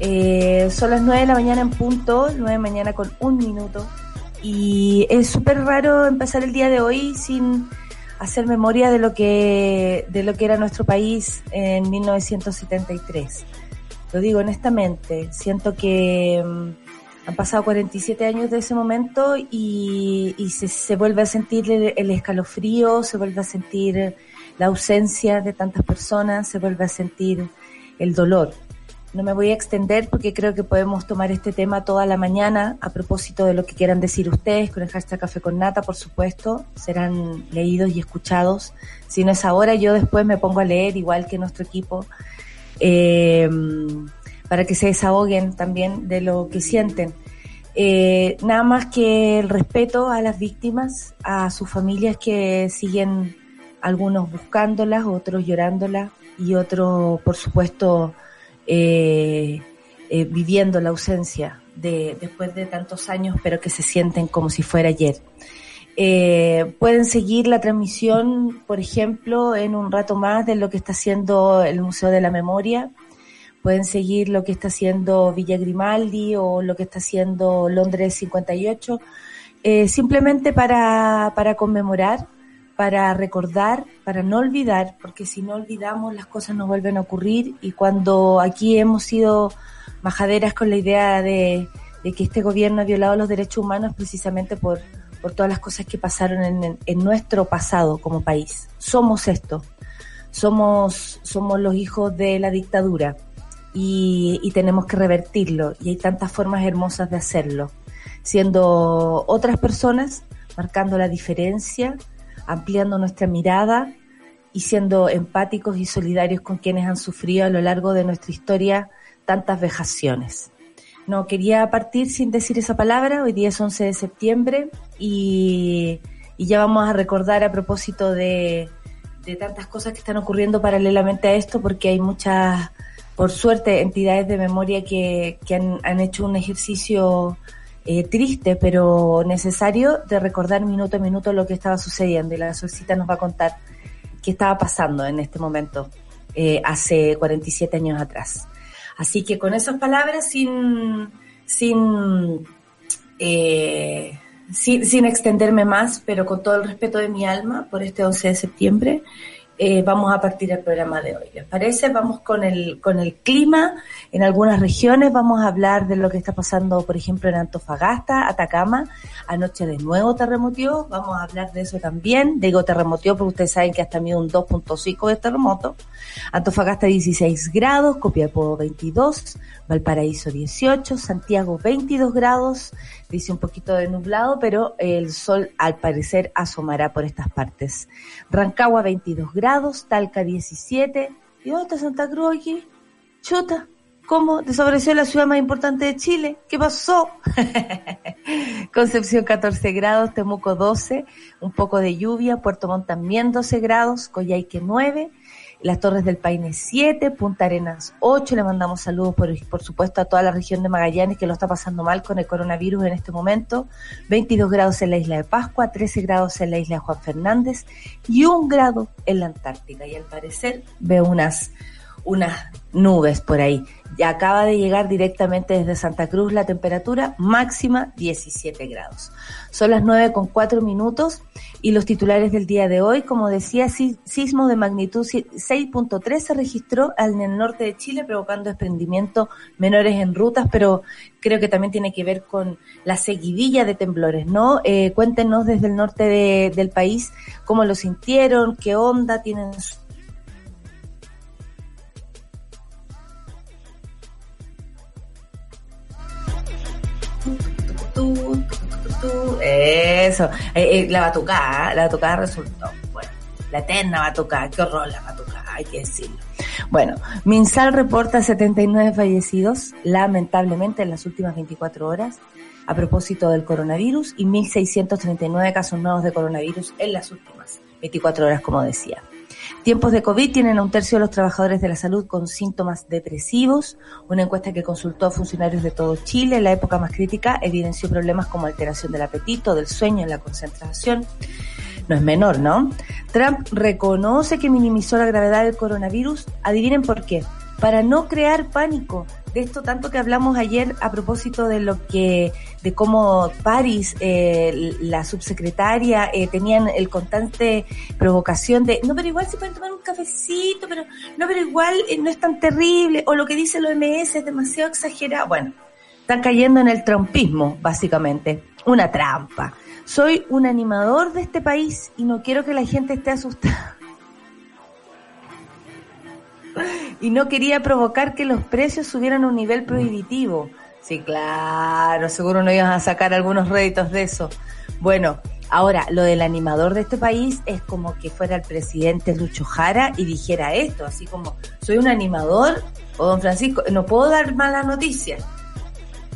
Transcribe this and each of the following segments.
Eh, son las 9 de la mañana en punto, 9 de la mañana con un minuto. Y es súper raro empezar el día de hoy sin hacer memoria de lo que, de lo que era nuestro país en 1973. Lo digo honestamente, siento que mm, han pasado 47 años de ese momento y, se, vuelve a sentir el escalofrío, se vuelve a sentir la ausencia de tantas personas, se vuelve a sentir el dolor. No me voy a extender porque creo que podemos tomar este tema toda la mañana a propósito de lo que quieran decir ustedes con el hashtag Café con Nata, por supuesto. Serán leídos y escuchados. Si no es ahora, yo después me pongo a leer igual que nuestro equipo eh, para que se desahoguen también de lo que sienten. Eh, nada más que el respeto a las víctimas, a sus familias que siguen algunos buscándolas, otros llorándolas y otros, por supuesto, eh, eh, viviendo la ausencia de después de tantos años, pero que se sienten como si fuera ayer. Eh, pueden seguir la transmisión, por ejemplo, en un rato más de lo que está haciendo el Museo de la Memoria. Pueden seguir lo que está haciendo Villa Grimaldi o lo que está haciendo Londres 58, eh, simplemente para, para conmemorar para recordar, para no olvidar, porque si no olvidamos las cosas nos vuelven a ocurrir. Y cuando aquí hemos sido majaderas con la idea de, que este gobierno ha violado los derechos humanos precisamente por, todas las cosas que pasaron en, nuestro pasado como país. Somos esto, somos, somos los hijos de la dictadura. Y tenemos que revertirlo. Y hay tantas formas hermosas de hacerlo, siendo otras personas marcando la diferencia, ampliando nuestra mirada y siendo empáticos y solidarios con quienes han sufrido a lo largo de nuestra historia tantas vejaciones. No quería partir sin decir esa palabra, hoy día es 11 de septiembre y, ya vamos a recordar a propósito de, tantas cosas que están ocurriendo paralelamente a esto, porque hay muchas, por suerte, entidades de memoria que, que han hecho un ejercicio eh, triste pero necesario de recordar minuto a minuto lo que estaba sucediendo y la solcita nos va a contar qué estaba pasando en este momento eh, hace 47 años atrás. Así que con esas palabras, sin, sin, eh, sin, sin extenderme más, pero con todo el respeto de mi alma por este 11 de septiembre, eh, vamos a partir el programa de hoy. ¿Les parece? Vamos con el, con el clima. En algunas regiones vamos a hablar de lo que está pasando, por ejemplo, en Antofagasta, Atacama. Anoche de nuevo terremotió. Vamos a hablar de eso también. Digo terremotió porque ustedes saben que hasta mide un 2.5 de terremoto. Antofagasta 16 grados, Copiapó 22, Valparaíso 18, Santiago 22 grados, dice un poquito de nublado, pero el sol al parecer asomará por estas partes. Rancagua 22 grados, Talca 17, ¿y está Santa Cruz aquí? Chuta, ¿cómo desapareció la ciudad más importante de Chile? ¿Qué pasó? Concepción 14 grados, Temuco 12, un poco de lluvia, Puerto Montt también 12 grados, Coyhaique 9, las Torres del Paine 7, Punta Arenas 8, le mandamos saludos por, por supuesto a toda la región de Magallanes que lo está pasando mal con el coronavirus en este momento, 22 grados en la isla de Pascua, 13 grados en la isla de Juan Fernández y un grado en la Antártica y al parecer veo unas unas nubes por ahí. Acaba de llegar directamente desde Santa Cruz la temperatura máxima 17 grados. Son las 9 con 4 minutos y los titulares del día de hoy, como decía, sismo de magnitud 6.3 se registró en el norte de Chile provocando desprendimientos menores en rutas, pero creo que también tiene que ver con la seguidilla de temblores, ¿no? Eh, cuéntenos desde el norte del país cómo lo sintieron, qué onda tienen eso, eh, eh, la batucada, la batucada resultó, bueno, la eterna batucada, qué horror la batucada, hay que decirlo. Bueno, Minsal reporta 79 fallecidos, lamentablemente en las últimas 24 horas, a propósito del coronavirus, y 1.639 casos nuevos de coronavirus en las últimas 24 horas, como decía. Tiempos de COVID tienen a un tercio de los trabajadores de la salud con síntomas depresivos. Una encuesta que consultó a funcionarios de todo Chile en la época más crítica evidenció problemas como alteración del apetito, del sueño, y la concentración. No es menor, ¿no? Trump reconoce que minimizó la gravedad del coronavirus. Adivinen por qué. Para no crear pánico de esto tanto que hablamos ayer a propósito de lo que, de cómo París, eh, la subsecretaria, eh, tenían el constante provocación de, no, pero igual se pueden tomar un cafecito, pero no, pero igual eh, no es tan terrible, o lo que dice el OMS es demasiado exagerado. Bueno, están cayendo en el trompismo, básicamente, una trampa. Soy un animador de este país y no quiero que la gente esté asustada y no quería provocar que los precios subieran a un nivel prohibitivo. Sí, claro, seguro no iban a sacar algunos réditos de eso. Bueno, ahora, lo del animador de este país es como que fuera el presidente Lucho Jara y dijera esto, así como, soy un animador, o don Francisco, no puedo dar malas noticias.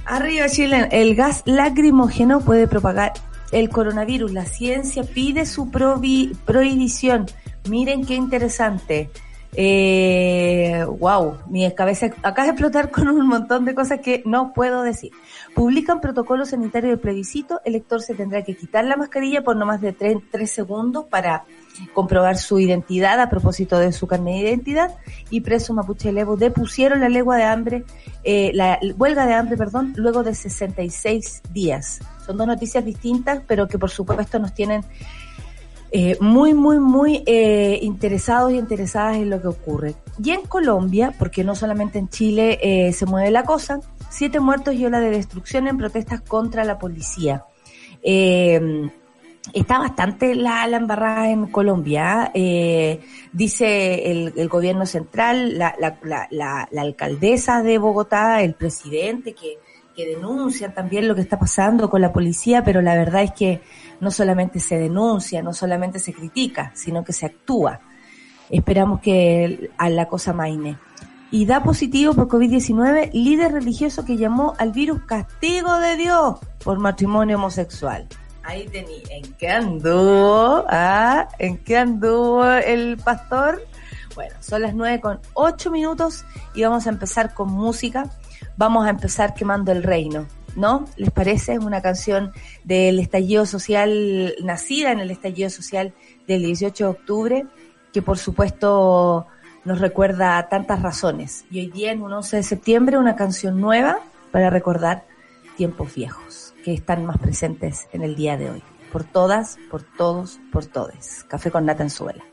Arriba Chile, el gas lacrimógeno puede propagar el coronavirus. La ciencia pide su prohibición. Miren qué interesante. Eh, wow, mi cabeza acaba de explotar con un montón de cosas que no puedo decir. Publican protocolo sanitario de plebiscito, el lector se tendrá que quitar la mascarilla por no más de tres segundos para comprobar su identidad a propósito de su carnet de identidad y preso Mapuche Levo depusieron la legua de hambre, eh, la huelga de hambre, perdón, luego de 66 días. Son dos noticias distintas, pero que por supuesto nos tienen eh, muy, muy, muy eh, interesados y interesadas en lo que ocurre. Y en Colombia, porque no solamente en Chile eh, se mueve la cosa, siete muertos y ola de destrucción en protestas contra la policía. está bastante la, la, embarrada en Colombia, dice el, el, gobierno central, la, la, la alcaldesa de Bogotá, el presidente que que denuncian también lo que está pasando con la policía, pero la verdad es que no solamente se denuncia, no solamente se critica, sino que se actúa. Esperamos que a la cosa maine. Y da positivo por COVID-19 líder religioso que llamó al virus castigo de Dios por matrimonio homosexual. Ahí tení, ¿en qué anduvo? ¿Ah? ¿En qué anduvo el pastor? Bueno, son las nueve con ocho minutos y vamos a empezar con música vamos a empezar quemando el reino. ¿No? ¿Les parece? Es una canción del estallido social, nacida en el estallido social del 18 de octubre, que por supuesto nos recuerda tantas razones. Y hoy día, en un 11 de septiembre, una canción nueva para recordar tiempos viejos, que están más presentes en el día de hoy. Por todas, por todos, por todes. Café con nata en suela.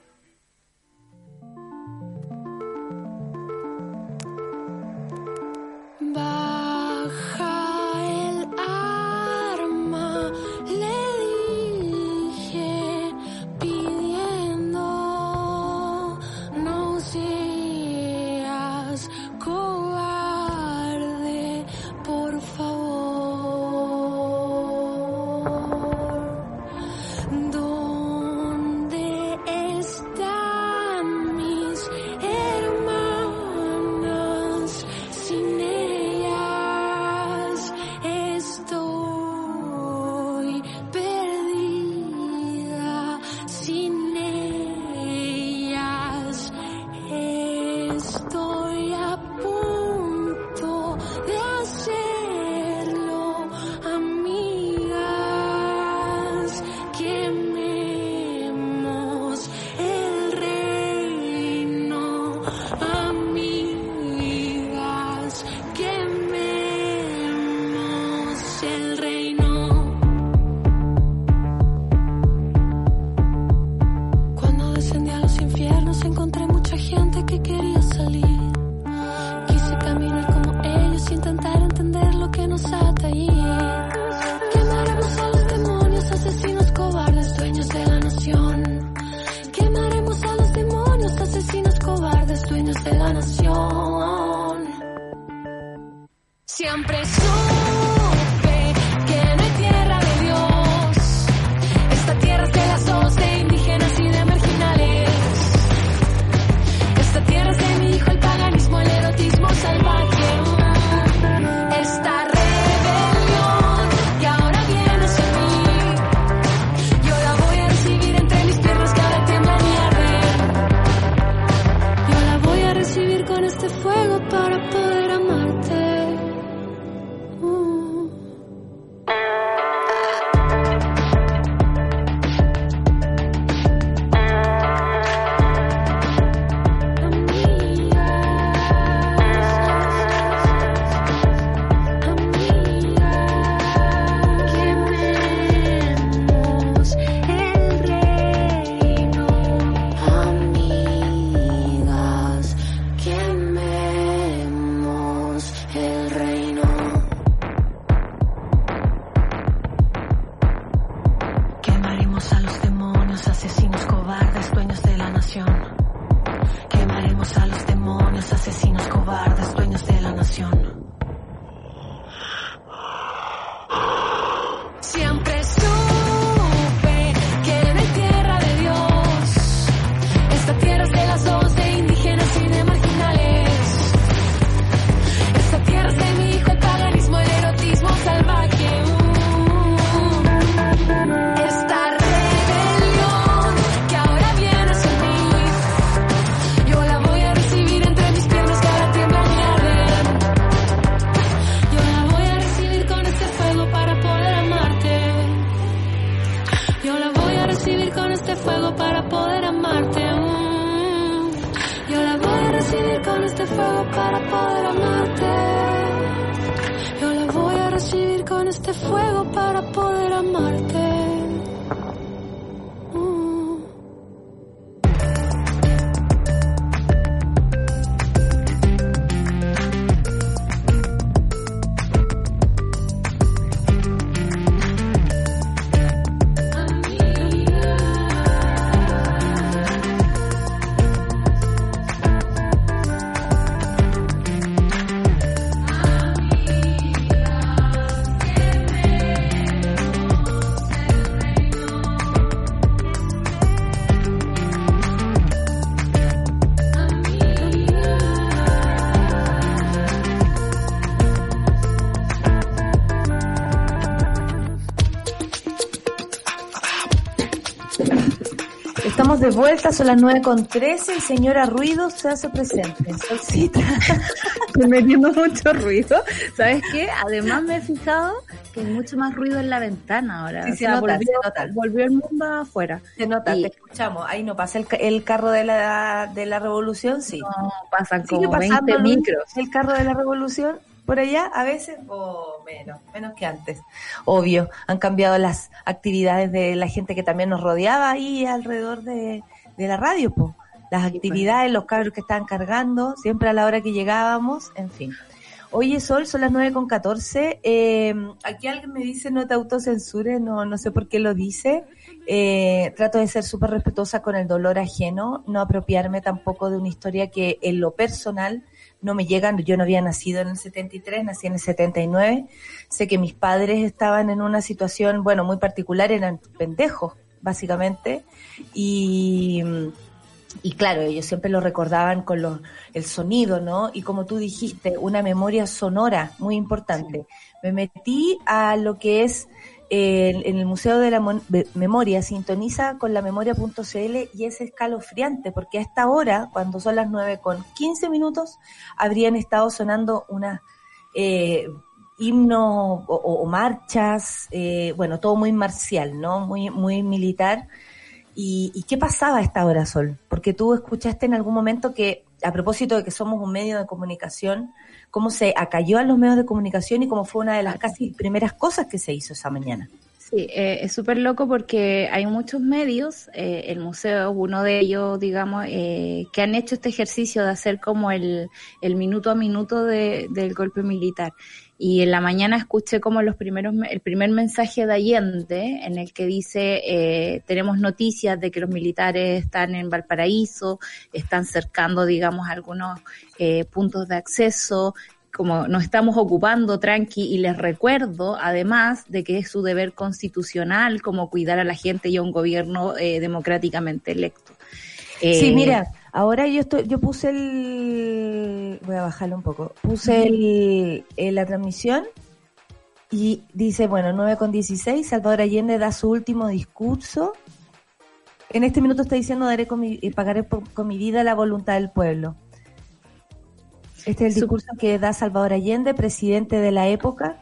Para poder amarte. Yo la voy a recibir con este fuego para poder amarte. De vuelta, son las 9 con 13 y señora Ruido se hace presente. Solcita. Estoy metiendo mucho ruido. ¿Sabes qué? Además me he fijado que hay mucho más ruido en la ventana ahora. Sí, O se nota, volvió, se nota. volvió el mundo afuera. Se nota, Y- te escuchamos. Ahí no pasa el, el carro de la, de la revolución, sí. No, pasan como 20 pasando Luis, micros. el carro de la revolución por allá a veces o menos, menos que antes. Obvio, han cambiado las actividades de la gente que también nos rodeaba ahí alrededor de, de la radio, po. Las actividades, los cabros que estaban cargando, siempre a la hora que llegábamos, en fin. Oye, Sol, son las 9 con 14. Eh, aquí alguien me dice no te autocensures, no, no sé por qué lo dice. Eh, trato de ser súper respetuosa con el dolor ajeno, no apropiarme tampoco de una historia que en lo personal no me llegan. Yo no había nacido en el 73, nací en el 79. Sé que mis padres estaban en una situación, bueno, muy particular, eran pendejos, básicamente. Y, y claro, ellos siempre lo recordaban con los, el sonido, ¿no? Y como tú dijiste, una memoria sonora muy importante. Me metí a lo que es en el Museo de la Mon- Memoria, sintoniza con la memoria.cl y es escalofriante, porque a esta hora, cuando son las 9 con 15 minutos, habrían estado sonando unas eh, himnos o- o marchas, eh, bueno, todo muy marcial, ¿no? Muy, muy militar. ¿Y, y qué pasaba a esta hora, Sol? Porque tú escuchaste en algún momento que a propósito de que somos un medio de comunicación, cómo se acalló a los medios de comunicación y cómo fue una de las casi primeras cosas que se hizo esa mañana. Sí, eh, es súper loco porque hay muchos medios, eh, el museo es uno de ellos, digamos, eh, que han hecho este ejercicio de hacer como el, el minuto a minuto de- del golpe militar. Y en la mañana escuché como los primeros, me- el primer mensaje de Allende en el que dice, eh, tenemos noticias de que los militares están en Valparaíso, están cercando, digamos, algunos eh, puntos de acceso, como nos estamos ocupando tranqui y les recuerdo además de que es su deber constitucional como cuidar a la gente y a un gobierno eh, democráticamente electo. Sí, Eh, mira, ahora yo estoy, yo puse el, voy a bajarlo un poco, puse el, en la transmisión y dice, bueno, 9 con 16, Salvador Allende da su último discurso. En este minuto está diciendo, daré con mi, y pagaré por- con mi vida la voluntad del pueblo. Este es el discurso que da Salvador Allende, presidente de la época,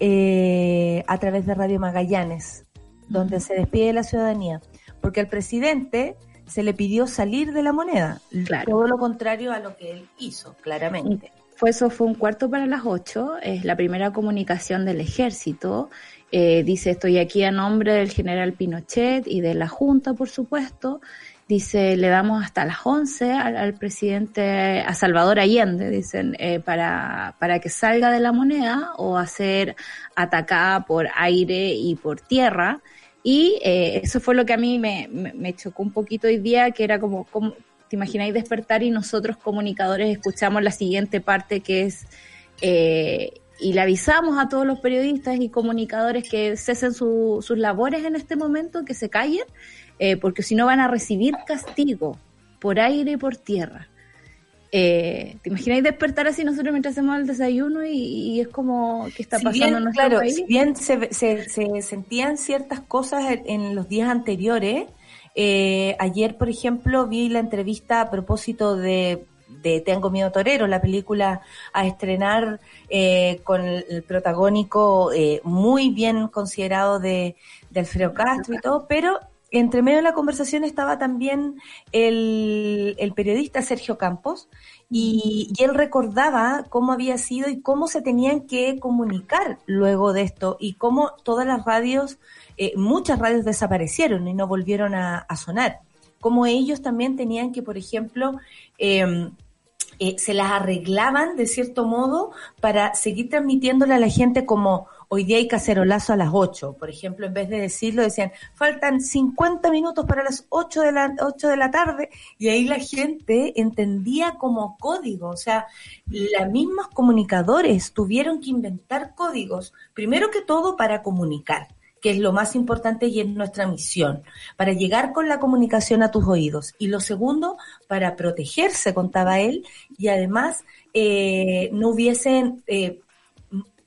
eh, a través de Radio Magallanes, donde se despide de la ciudadanía. Porque al presidente se le pidió salir de la moneda. Claro. Todo lo contrario a lo que él hizo, claramente. Fue eso, fue un cuarto para las ocho, es la primera comunicación del ejército. Eh, dice, estoy aquí a nombre del general Pinochet y de la Junta, por supuesto. Dice, le damos hasta las 11 al, al presidente, a Salvador Allende, dicen, eh, para, para que salga de la moneda o a ser atacada por aire y por tierra. Y eh, eso fue lo que a mí me, me, chocó un poquito hoy día, que era como, como, te imagináis despertar y nosotros comunicadores escuchamos la siguiente parte que es, eh, y le avisamos a todos los periodistas y comunicadores que cesen su- sus labores en este momento, que se callen, eh, porque si no van a recibir castigo por aire y por tierra. Eh, ¿Te imagináis despertar así nosotros mientras hacemos el desayuno y, y es como que está Si pasando bien, en nuestro claro, país? si bien se, se- se sentían ciertas cosas en, los días anteriores, eh, ayer, por ejemplo, vi la entrevista a propósito de, de Tengo Miedo Torero, la película a estrenar eh, con el, el protagónico eh, muy bien considerado de, de Alfredo Castro y todo, pero entre medio de la conversación estaba también el, el periodista Sergio Campos y, y él recordaba cómo había sido y cómo se tenían que comunicar luego de esto y cómo todas las radios, eh, muchas radios desaparecieron y no volvieron a, a sonar. Como ellos también tenían que, por ejemplo, eh, eh, se las arreglaban de cierto modo para seguir transmitiéndole a la gente como hoy día hay cacerolazo a las 8, por ejemplo, en vez de decirlo decían, faltan 50 minutos para las 8 de la 8 de la tarde. Y ahí la gente entendía como código, o sea, los mismos comunicadores tuvieron que inventar códigos, primero que todo para comunicar que es lo más importante y es nuestra misión, para llegar con la comunicación a tus oídos. Y lo segundo, para protegerse, contaba él, y además eh, no hubiesen, eh,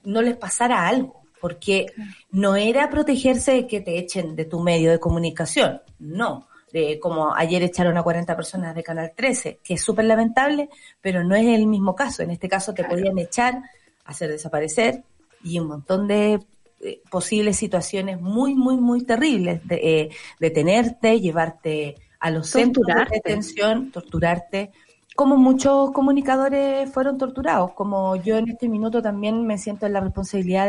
no les pasara algo, porque no era protegerse de que te echen de tu medio de comunicación, no. De, como ayer echaron a 40 personas de Canal 13, que es súper lamentable, pero no es el mismo caso. En este caso te podían echar, hacer desaparecer y un montón de eh, posibles situaciones muy, muy, muy terribles, de, eh, detenerte, llevarte a los centros de detención, torturarte, como muchos comunicadores fueron torturados, como yo en este minuto también me siento en la responsabilidad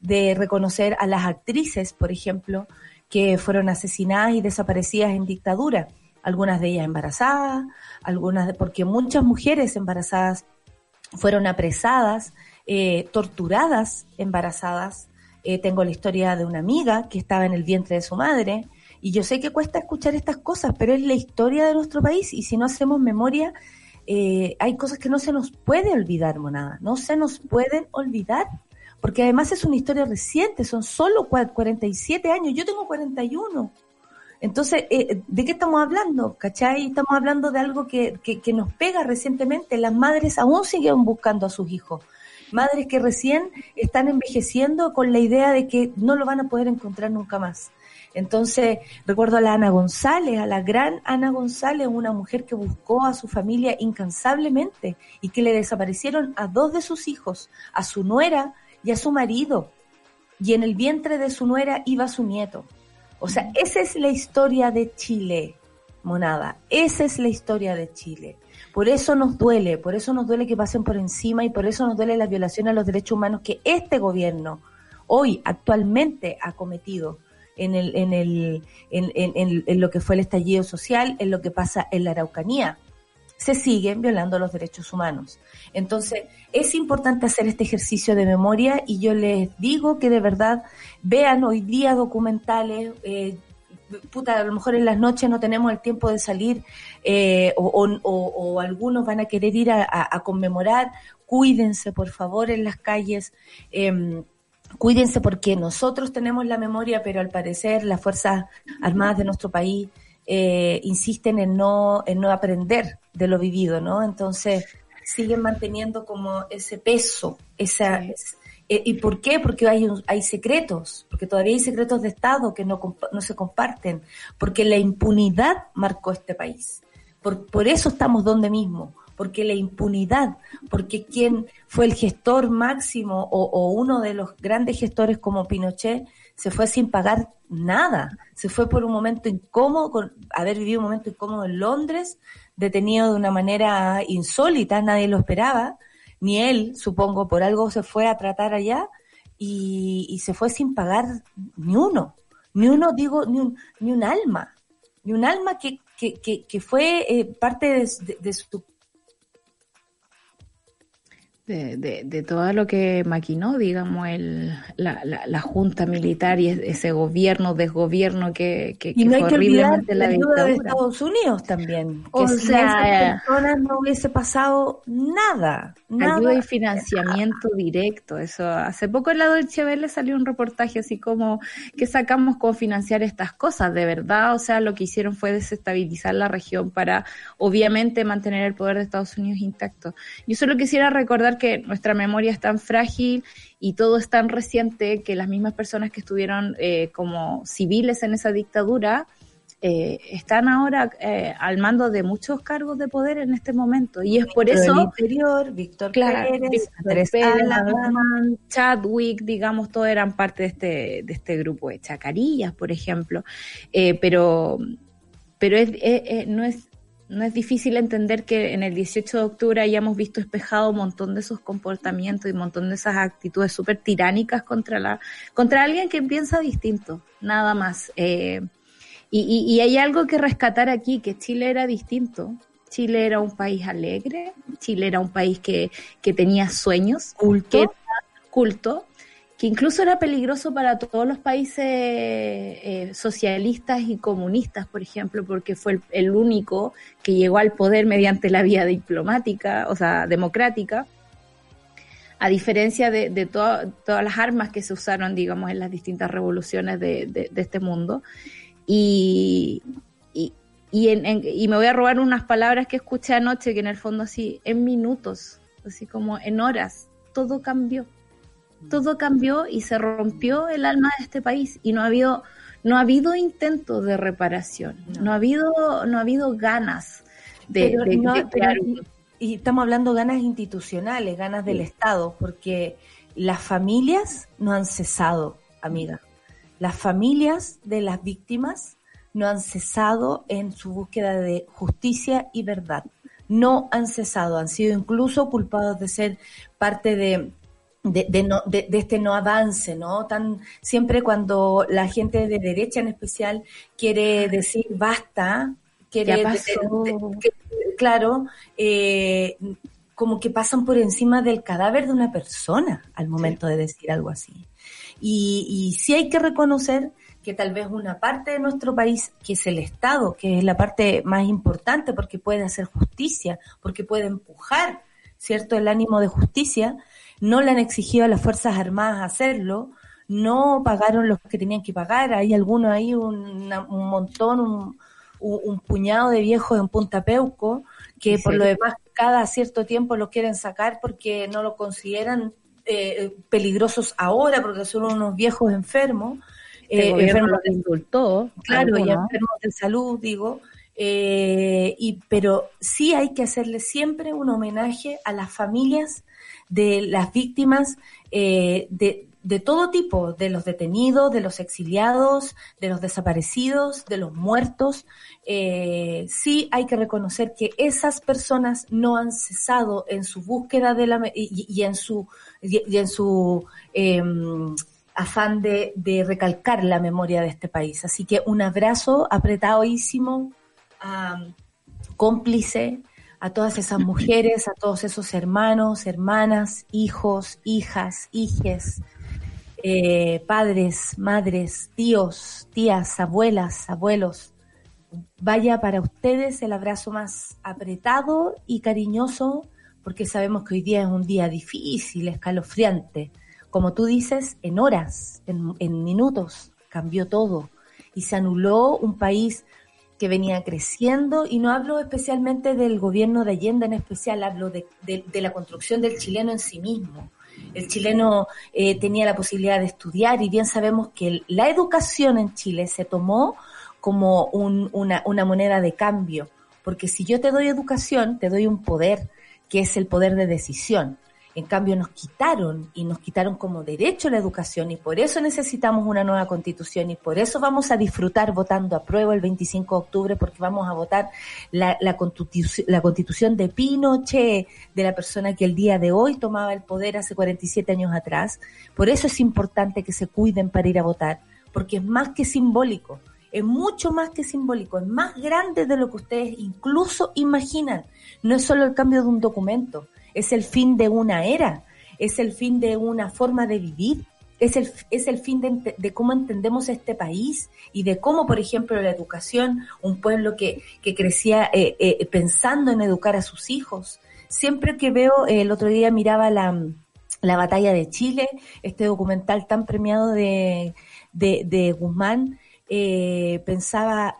de, reconocer a las actrices, por ejemplo, que fueron asesinadas y desaparecidas en dictadura, algunas de ellas embarazadas, algunas de, porque muchas mujeres embarazadas fueron apresadas, eh, torturadas embarazadas. Eh, tengo la historia de una amiga que estaba en el vientre de su madre. Y yo sé que cuesta escuchar estas cosas, pero es la historia de nuestro país. Y si no hacemos memoria, eh, hay cosas que no se nos puede olvidar, monada. No se nos pueden olvidar. Porque además es una historia reciente, son solo cua- 47 años. Yo tengo 41. Entonces, eh, ¿de qué estamos hablando? ¿Cachai? Estamos hablando de algo que, que, que nos pega recientemente. Las madres aún siguen buscando a sus hijos. Madres que recién están envejeciendo con la idea de que no lo van a poder encontrar nunca más. Entonces, recuerdo a la Ana González, a la gran Ana González, una mujer que buscó a su familia incansablemente y que le desaparecieron a dos de sus hijos, a su nuera y a su marido. Y en el vientre de su nuera iba su nieto. O sea, esa es la historia de Chile, monada. Esa es la historia de Chile. Por eso nos duele, por eso nos duele que pasen por encima y por eso nos duele la violación a los derechos humanos que este gobierno hoy actualmente ha cometido en, el, en, el, en, en, en lo que fue el estallido social, en lo que pasa en la Araucanía. Se siguen violando los derechos humanos. Entonces, es importante hacer este ejercicio de memoria y yo les digo que de verdad vean hoy día documentales, eh, puta, a lo mejor en las noches no tenemos el tiempo de salir eh, o, o- algunos van a querer ir a, a- a conmemorar. Cuídense, por favor, en las calles. em, cuídense porque nosotros tenemos la memoria, pero al parecer las Fuerzas Armadas de nuestro país eh, insisten en no, en no aprender de lo vivido, ¿no? Entonces siguen manteniendo como ese peso, esa... es- eh, ¿Y por qué? Porque hay, un- hay secretos, porque todavía hay secretos de Estado que no, no se comparten, porque la impunidad marcó este país. Por, por eso estamos donde mismo, porque la impunidad, porque quien fue el gestor máximo o, o uno de los grandes gestores como Pinochet se fue sin pagar nada, se fue por un momento incómodo, con haber vivido un momento incómodo en Londres, detenido de una manera insólita, nadie lo esperaba, ni él, supongo, por algo se fue a tratar allá y, se fue sin pagar ni uno, ni uno, digo, ni un, ni un alma, ni un alma que, que, que, fue eh, parte de su de, de, de todo lo que maquinó, digamos, el, la, la, la junta militar y es- ese gobierno, desgobierno que, que, Y que no hay fue que olvidar la ayuda de. Estados Unidos también. Que O sin sea, esas personas no hubiese pasado nada. nada. Ayuda y financiamiento directo. Eso hace poco en la Dolce Vele salió un reportaje así como que sacamos con financiar estas cosas, de verdad. O sea, lo que hicieron fue desestabilizar la región para, obviamente, mantener el poder de Estados Unidos intacto. Yo solo quisiera recordar que nuestra memoria es tan frágil y todo es tan reciente que las mismas personas que estuvieron eh, como civiles en esa dictadura eh, están ahora eh, al mando de muchos cargos de poder en este momento. Y es por Pero eso interior, Víctor Claro, Pérez, Víctor Pérez, Alemán, Chadwick, digamos, todos eran parte de este, de este grupo de chacarillas, por ejemplo. Eh, pero pero es- no, es, no es difícil entender que en el 18 de octubre hayamos visto espejado un montón de esos comportamientos y un montón de esas actitudes súper tiránicas contra, la, contra alguien que piensa distinto, nada más. Eh, y, y- y hay algo que rescatar aquí, que Chile era distinto. Chile era un país alegre, Chile era un país que, que tenía sueños, culto. que era culto, que incluso era peligroso para todos los países eh, socialistas y comunistas, por ejemplo, porque fue el, único que llegó al poder mediante la vía diplomática, o sea, democrática, a diferencia de, de to- todas las armas que se usaron, digamos, en las distintas revoluciones de, este mundo. Y, en- y me voy a robar unas palabras que escuché anoche, que en el fondo así, en minutos, así como en horas, todo cambió. Todo cambió y se rompió el alma de este país y no ha habido, no ha habido intentos de reparación, no, No. ha habido, no ha habido ganas de, Pero de- no- de pero crear y- estamos hablando ganas institucionales, ganas del Sí. Estado, porque las familias no han cesado, amiga. Las familias de las víctimas no han cesado en su búsqueda de justicia y verdad. No han cesado, han sido incluso culpados de ser parte de, de, de no, de, de este no avance, ¿no? Tan, siempre cuando la gente de derecha en especial quiere decir basta, quiere que- claro, eh, como que pasan por encima del cadáver de una persona al momento de decir algo así. Y, y sí hay que reconocer que tal vez una parte de nuestro país, que es el Estado, que es la parte más importante porque puede hacer justicia, porque puede empujar, ¿cierto?, el ánimo de justicia, no le han exigido a las Fuerzas Armadas hacerlo, no pagaron los que tenían que pagar, hay algunos ahí, un montón, un, un- un puñado de viejos en Punta Peuco, que ¿En por lo demás cada cierto tiempo los quieren sacar porque no lo consideran eh, peligrosos ahora, porque son unos viejos enfermos. Este eh, enfermos los insultó. Claro, y enfermos de salud, digo. eh, y, pero sí hay que hacerle siempre un homenaje a las familias de las víctimas, eh, de, de todo tipo, de los detenidos, de los exiliados, de los desaparecidos, de los muertos. Eh, sí hay que reconocer que esas personas no han cesado en su búsqueda de la y, en su y, en su eh, afán de, de, recalcar la memoria de este país. Así que un abrazo apretadísimo, um, cómplice a todas esas mujeres, a todos esos hermanos, hermanas, hijos, hijas, hijes, eh, padres, madres, tíos, tías, abuelas, abuelos. Vaya para ustedes el abrazo más apretado y cariñoso, porque sabemos que hoy día es un día difícil, escalofriante. Como tú dices, en horas, en, en minutos, cambió todo y se anuló un país que venía creciendo, y no hablo especialmente del gobierno de Allende en especial, hablo de, la construcción del chileno en sí mismo. El chileno eh, tenía la posibilidad de estudiar y bien sabemos que la educación en Chile se tomó como un, una, una moneda de cambio, porque si yo te doy educación, te doy un poder, que es el poder de decisión. En cambio, nos quitaron y nos quitaron como derecho la educación y por eso necesitamos una nueva constitución y por eso vamos a disfrutar votando a prueba el 25 de octubre porque vamos a votar la, la, constitución, la constitución de Pinochet, de la persona que el día de hoy tomaba el poder hace 47 años atrás. Por eso es importante que se cuiden para ir a votar, porque es más que simbólico es mucho más que simbólico, es más grande de lo que ustedes incluso imaginan. No es solo el cambio de un documento, es el fin de una era, es el fin de una forma de vivir, es el, es el fin de, de, cómo entendemos este país y de cómo, por ejemplo, la educación, un pueblo que, que crecía eh, eh, pensando en educar a sus hijos. Siempre que veo, eh, el otro día miraba la, la batalla de Chile, este documental tan premiado de, de, Guzmán, pensaba,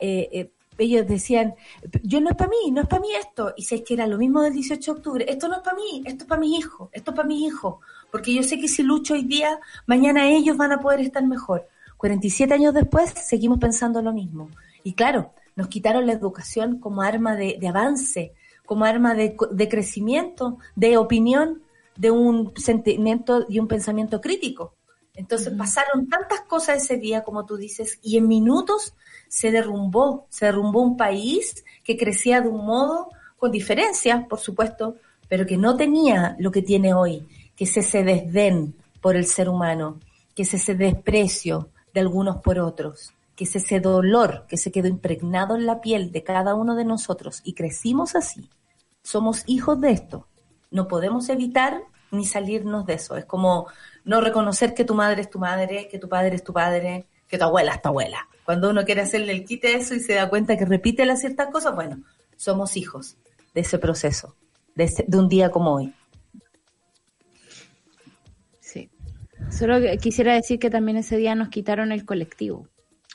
ellos decían, yo no es para mí, no es para mí esto. Y sé que era lo mismo del 18 de octubre, esto no es para mí, esto es para mis hijos, esto es para mis hijos. Porque yo sé que si lucho hoy día, mañana ellos van a poder estar mejor. 47 años después, seguimos pensando lo mismo. Y claro, nos quitaron la educación como arma de, de avance, como arma de, de crecimiento, de opinión, de un sentimiento y un pensamiento crítico. Entonces pasaron tantas cosas ese día, como tú dices, y en minutos se derrumbó, se derrumbó un país que crecía de un modo, con diferencias, por supuesto, pero que no tenía lo que tiene hoy, que es ese desdén por el ser humano, que es ese desprecio de algunos por otros, que es ese dolor que se quedó impregnado en la piel de cada uno de nosotros y crecimos así. Somos hijos de esto. No podemos evitar ni salirnos de eso. Es como no reconocer que tu madre es tu madre, que tu padre es tu padre, que tu abuela es tu abuela. Cuando uno quiere hacerle el quite eso y se da cuenta que repite las ciertas cosas, bueno, somos hijos de ese proceso, de, ese, de un día como hoy. Sí. Solo quisiera decir que también ese día nos quitaron el colectivo.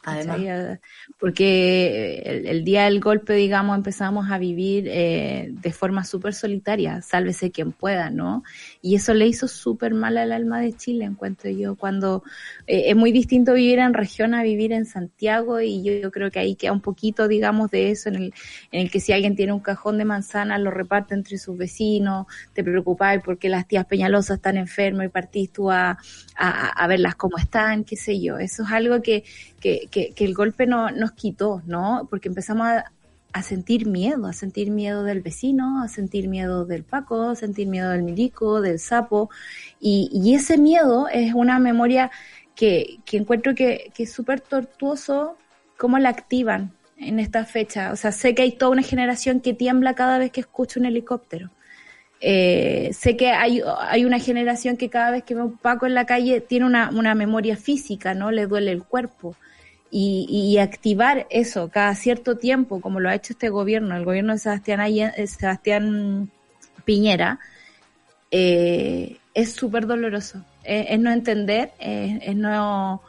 Además. Porque el, el, día del golpe, digamos, empezamos a vivir eh, de forma súper solitaria, sálvese quien pueda, ¿no? Y eso le hizo súper mal al alma de Chile, encuentro yo, cuando eh, es muy distinto vivir en región a vivir en Santiago y yo, yo, creo que ahí queda un poquito, digamos, de eso, en el, en el que si alguien tiene un cajón de manzanas, lo reparte entre sus vecinos, te preocupáis porque las tías Peñalosas están enfermas y partís tú a, a, a verlas cómo están, qué sé yo. Eso es algo que, que, el golpe no, nos quitó, ¿no? Porque empezamos a, sentir miedo, a sentir miedo del vecino, a sentir miedo del Paco, a sentir miedo del milico, del sapo. Y, ese miedo es una memoria que, encuentro que, es súper tortuoso cómo la activan en esta fecha. O sea, sé que hay toda una generación que tiembla cada vez que escucha un helicóptero. Eh, sé que hay, hay una generación que cada vez que ve un Paco en la calle tiene una, una memoria física, ¿no? Le duele el cuerpo. Y, y, activar eso cada cierto tiempo, como lo ha hecho este gobierno, el gobierno de Sebastián, Allende, Sebastián Piñera, eh, es súper doloroso. Es, es, no entender, es, es, no,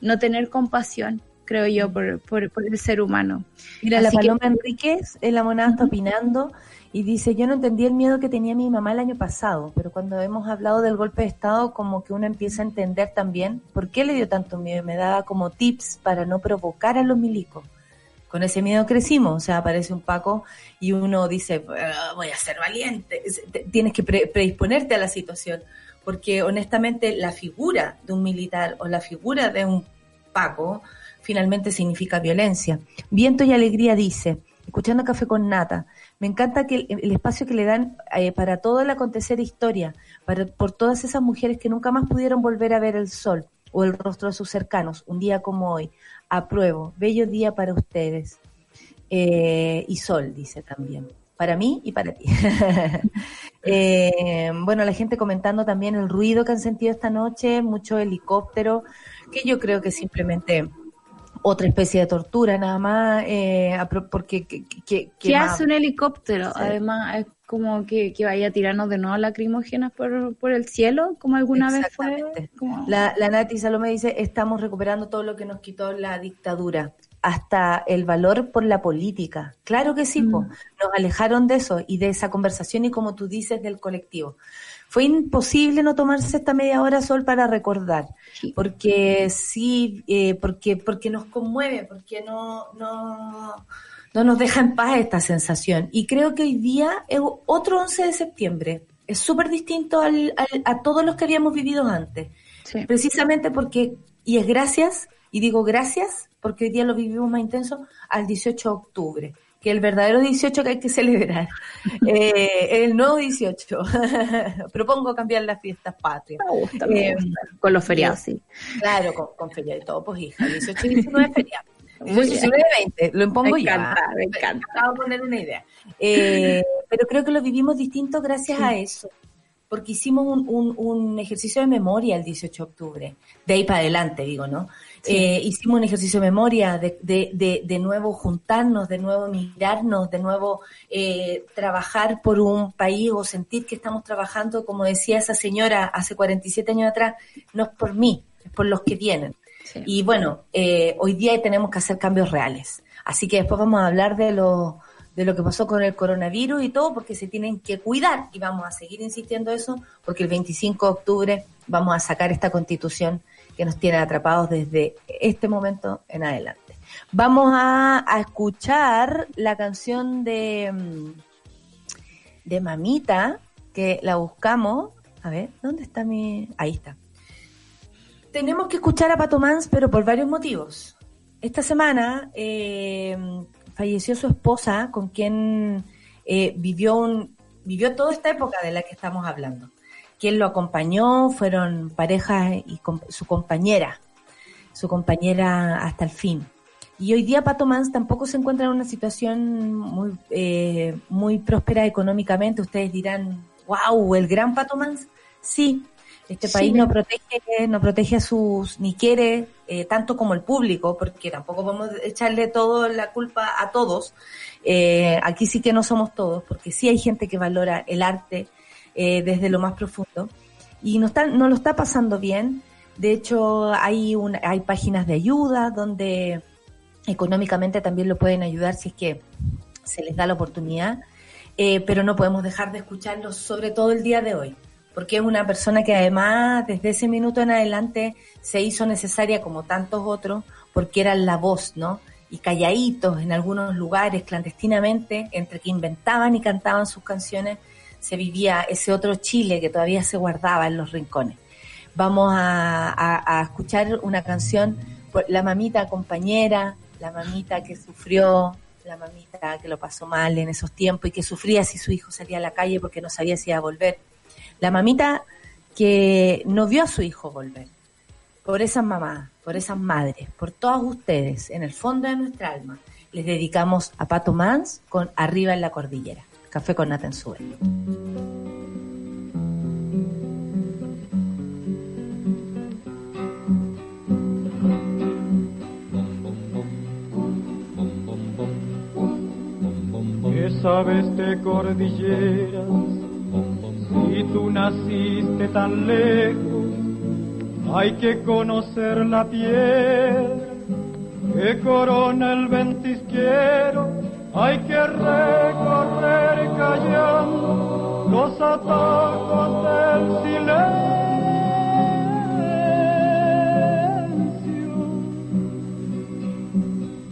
no tener compasión, creo yo, por, por, por el ser humano. Mira, Así la Paloma que, Enríquez en la monada está opinando y dice, yo no entendí el miedo que tenía mi mamá el año pasado, pero cuando hemos hablado del golpe de Estado, como que uno empieza a entender también por qué le dio tanto miedo. Me daba como tips para no provocar a los milicos. Con ese miedo crecimos, o sea, aparece un Paco y uno dice, voy a ser valiente, tienes que pre predisponerte a la situación. porque honestamente la figura de un militar o la figura de un Paco finalmente significa violencia. Viento y Alegría dice, escuchando Café con Nata, me encanta que el, espacio que le dan eh, para todo el acontecer historia, para, por todas esas mujeres que nunca más pudieron volver a ver el sol o el rostro de sus cercanos, un día como hoy. Apruebo, bello día para ustedes. Eh, y sol, dice también. Para mí y para ti. Eh, bueno, la gente comentando también el ruido que han sentido esta noche, mucho helicóptero, que yo creo que simplemente otra especie de tortura nada más, eh, porque que, ¿Qué hace un helicóptero? Sí. Además, es como que, que vaya a tirarnos de nuevo lacrimógenas por, por el cielo, como alguna vez fue. Como- La, la Nati Salomé dice, estamos recuperando todo lo que nos quitó la dictadura, hasta el valor por la política. Claro que sí, po. Mm. nos alejaron de eso y de esa conversación y como tú dices, del colectivo. Fue imposible no tomarse esta media hora sol para recordar, Sí. porque sí, eh, porque, porque nos conmueve, porque no, no, no nos deja en paz esta sensación. Y creo que hoy día es otro 11 de septiembre. Es súper distinto al, al- a todos los que habíamos vivido antes. Sí. Precisamente porque, y es gracias, y digo gracias, porque hoy día lo vivimos más intenso, al 18 de octubre, que el verdadero 18 que hay que celebrar, eh, el nuevo 18. Propongo cambiar las fiestas patrias. Me gusta, me Eh. Con los feriados, sí. Claro, con, con feria y todo, pues hija, 18 y 19 feriado. Muy 18 y bien. 19 20, lo impongo Me ya. encanta, me encanta. Acabo de poner una idea. Eh, pero creo que lo vivimos distinto gracias a eso, porque hicimos un, un, un ejercicio de memoria el 18 de octubre, de ahí para adelante, digo, ¿no? Sí. Eh, hicimos un ejercicio de memoria, de, de, de, de nuevo juntarnos, de nuevo mirarnos, de nuevo eh, trabajar por un país o sentir que estamos trabajando, como decía esa señora hace 47 años atrás, no es por mí, es por los que vienen. Sí. Y bueno, eh, hoy día tenemos que hacer cambios reales. Así que después vamos a hablar de lo, de lo que pasó con el coronavirus y todo, porque se tienen que cuidar y vamos a seguir insistiendo eso, porque el 25 de octubre vamos a sacar esta constitución que nos tiene atrapados desde este momento en adelante. Vamos a, escuchar la canción de, mm, de Mamita, que la buscamos. A ver, ¿dónde está mi...? Ahí está. Tenemos que escuchar a Pato Mans, pero por varios motivos. Esta semana eh, falleció su esposa, con quien eh, vivió, un, vivió toda esta época de la que estamos hablando. Quien lo acompañó fueron parejas y com- su compañera, su compañera hasta el fin. Y hoy día Pato Mans tampoco se encuentra en una situación muy, eh, muy próspera económicamente. Ustedes dirán, wow, el gran Pato Mans. Sí, este país no protege, no protege a sus, ni quiere eh, tanto como el público, porque tampoco podemos echarle todo la culpa a todos. Eh, aquí sí que no somos todos, porque sí hay gente que valora el arte eh, desde lo más profundo y no está, no lo está pasando bien. De hecho, hay un, hay páginas de ayuda donde económicamente también lo pueden ayudar si es que se les da la oportunidad, eh, pero no podemos dejar de escucharlo, sobre todo el día de hoy, porque es una persona que además desde ese minuto en adelante se hizo necesaria como tantos otros, porque era la voz, ¿no? Y calladitos en algunos lugares, clandestinamente, entre que inventaban y cantaban sus canciones, se vivía ese otro Chile que todavía se guardaba en los rincones. Vamos a, escuchar una canción, por la mamita compañera, la mamita que sufrió, la mamita que lo pasó mal en esos tiempos y que sufría si su hijo salía a la calle porque no sabía si iba a volver. La mamita que no vio a su hijo volver. Por esas mamás, por esas madres, por todas ustedes, en el fondo de nuestra alma, les dedicamos a Pato Mans con Arriba en la Cordillera. Café con Nata en su vez. ¿Qué sabes de cordilleras? Si tú naciste tan lejos, hay que conocer la piedra que corona el ventisquero. Hay que recorrer callando los atajos del silencio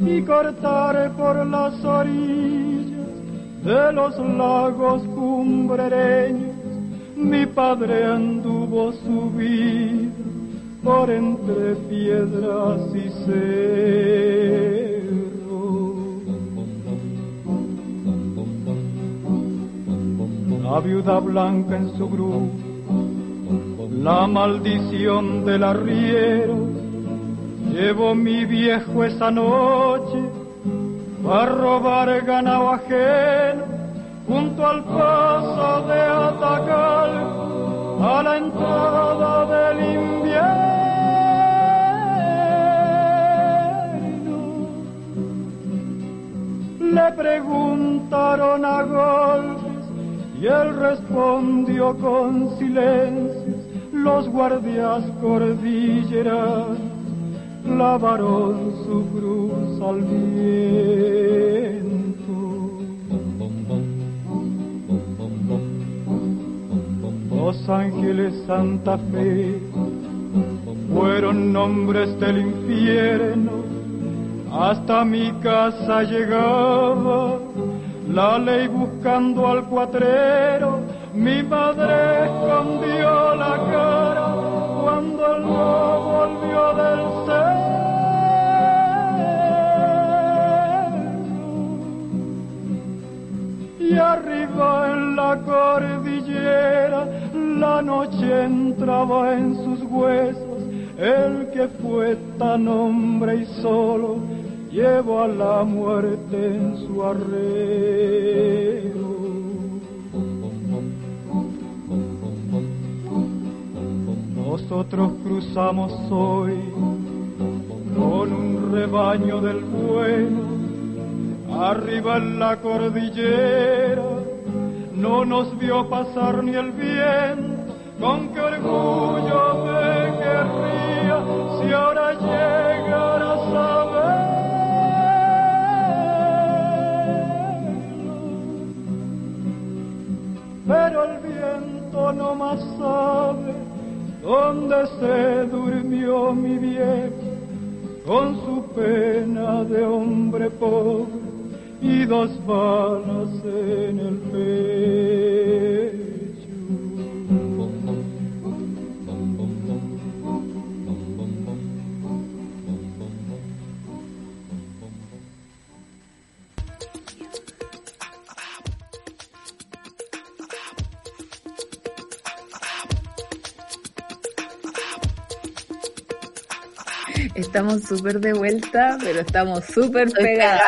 y cortar por las orillas de los lagos cumbrereños mi padre anduvo subido por entre piedras y cerros. La viuda blanca en su grupo, la maldición del arriero, llevó mi viejo esa noche a robar ganado ajeno junto al paso de Atacal a la entrada del invierno. Le preguntaron a golpes y él respondió con silencios, los guardias cordilleras lavaron su cruz al viento. Los ángeles Santa Fe fueron nombres del infierno, hasta mi casa llegaba la ley buscando al cuatrero, mi madre escondió la cara cuando el no volvió del cerro. Y arriba en la cordillera la noche entraba en sus huesos, el que fue tan hombre y solo llevo a la muerte en su arreo. Nosotros cruzamos hoy con un rebaño del bueno, arriba en la cordillera, no nos vio pasar ni el viento, con qué orgullo me querría si ahora llegara a saber. Pero el viento no más sabe dónde se durmió mi viejo con su pena de hombre pobre y dos balas en el Estamos súper de vuelta, pero estamos súper pegadas.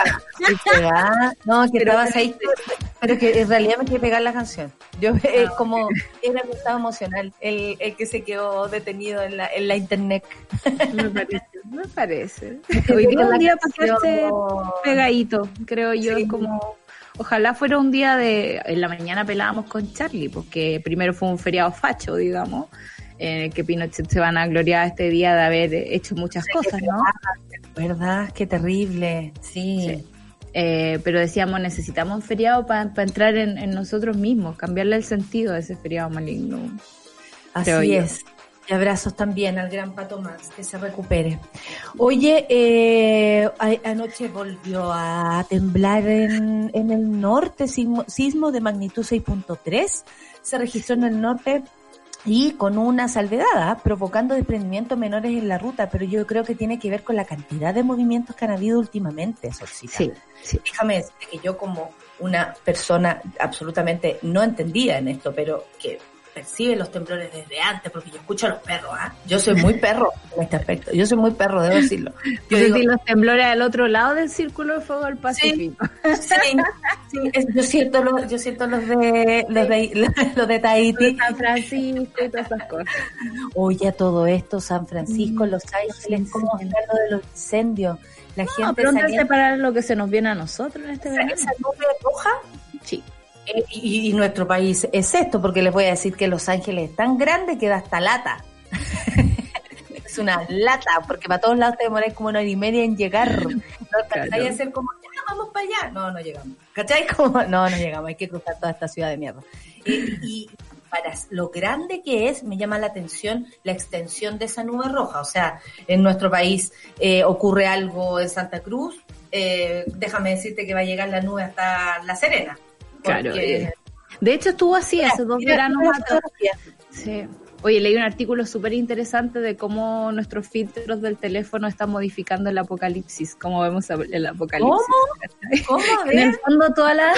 pegada. No, que Pero estabas ahí. Pero que en realidad me quiere pegar la canción. Yo eh, como era mi estado emocional, el, el que se quedó detenido en la, en la internet. Me parece, me parece. Hoy día un día para quedarse pegadito, creo yo, Sí. como ojalá fuera un día de en la mañana pelábamos con Charlie, porque primero fue un feriado facho, digamos, el que Pinochet se van a gloriar este día de haber hecho muchas cosas, ¿no? ¿Verdad? Qué terrible. Sí. Sí. Eh, pero decíamos, necesitamos un feriado para entrar en, en nosotros mismos, cambiarle el sentido a ese feriado maligno. Así es. Y abrazos también al gran Pato Max, que se recupere. Oye, eh, anoche volvió a temblar en, en el norte, sismo, sismo de magnitud 6.3. Se registró en el norte y con una salvedad, ¿ah? provocando desprendimientos menores en la ruta, pero yo creo que tiene que ver con la cantidad de movimientos que han habido últimamente, Solcita. Sí, sí. Déjame decirte que yo como una persona absolutamente no entendida en esto, pero que percibe los temblores desde antes, porque yo escucho a los perros, ¿ah? Yo soy muy perro en este aspecto. Yo soy muy perro, debo decirlo. Yo digo, los temblores al otro lado del círculo de fuego del Pacífico. sí, sí, es- yo siento los, yo siento los de, los de, los de Tahití. San Francisco y todas esas cosas. Oye, a todo esto, San Francisco, Mm, Los Ángeles, ¿cómo está lo de los incendios? La No, gente saliendo- separar lo que se nos viene a nosotros en este verano. esa nube roja Sí. Eh, y, y nuestro país es esto, porque les voy a decir que Los Ángeles es tan grande que da hasta lata. es una lata, porque para todos lados te demoráis como una hora y media en llegar. No Claro. a hacer como, ya, vamos para allá. No, no llegamos. ¿Cachai? Como, no, no llegamos, hay que cruzar toda esta ciudad de mierda. Eh, y para lo grande que es, me llama la atención la extensión de esa nube roja. O sea, en nuestro país eh, ocurre algo en Santa Cruz, eh, déjame decirte que va a llegar la nube hasta La Serena. Claro, Porque. De hecho, estuvo así hace dos veranos atrás. Sí. Oye, leí un artículo súper interesante de cómo nuestros filtros del teléfono están modificando el apocalipsis, cómo vemos el apocalipsis. ¿Cómo? A En el fondo, toda la...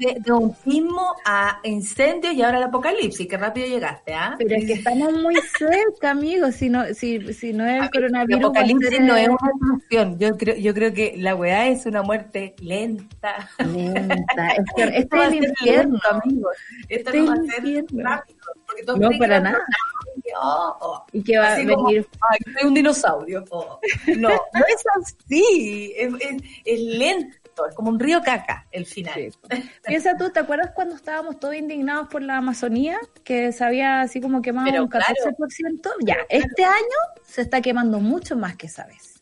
de, de un sismo a incendios y ahora el apocalipsis. Qué rápido llegaste, ¿ah? Pero es que estamos muy cerca, amigos. Si no, si, si no es el El coronavirus. va a apocalipsis ser no es el- una solución. Yo creo, yo creo que la weá es una muerte lenta. Lenta. Es este va el infierno. amigos. Esto Este no va es a el ser infierno. rápido. Porque todos No, para nada. oh. Y que va a venir. Ay, soy un dinosaurio. Oh. No, no es así. Es, es- es lento. Es como un río caca el final. Sí. Piensa tú, ¿te acuerdas cuando estábamos todos indignados por la Amazonía? Que se había así como quemado Pero un 14%. Ya, este año se está quemando mucho más que esa vez.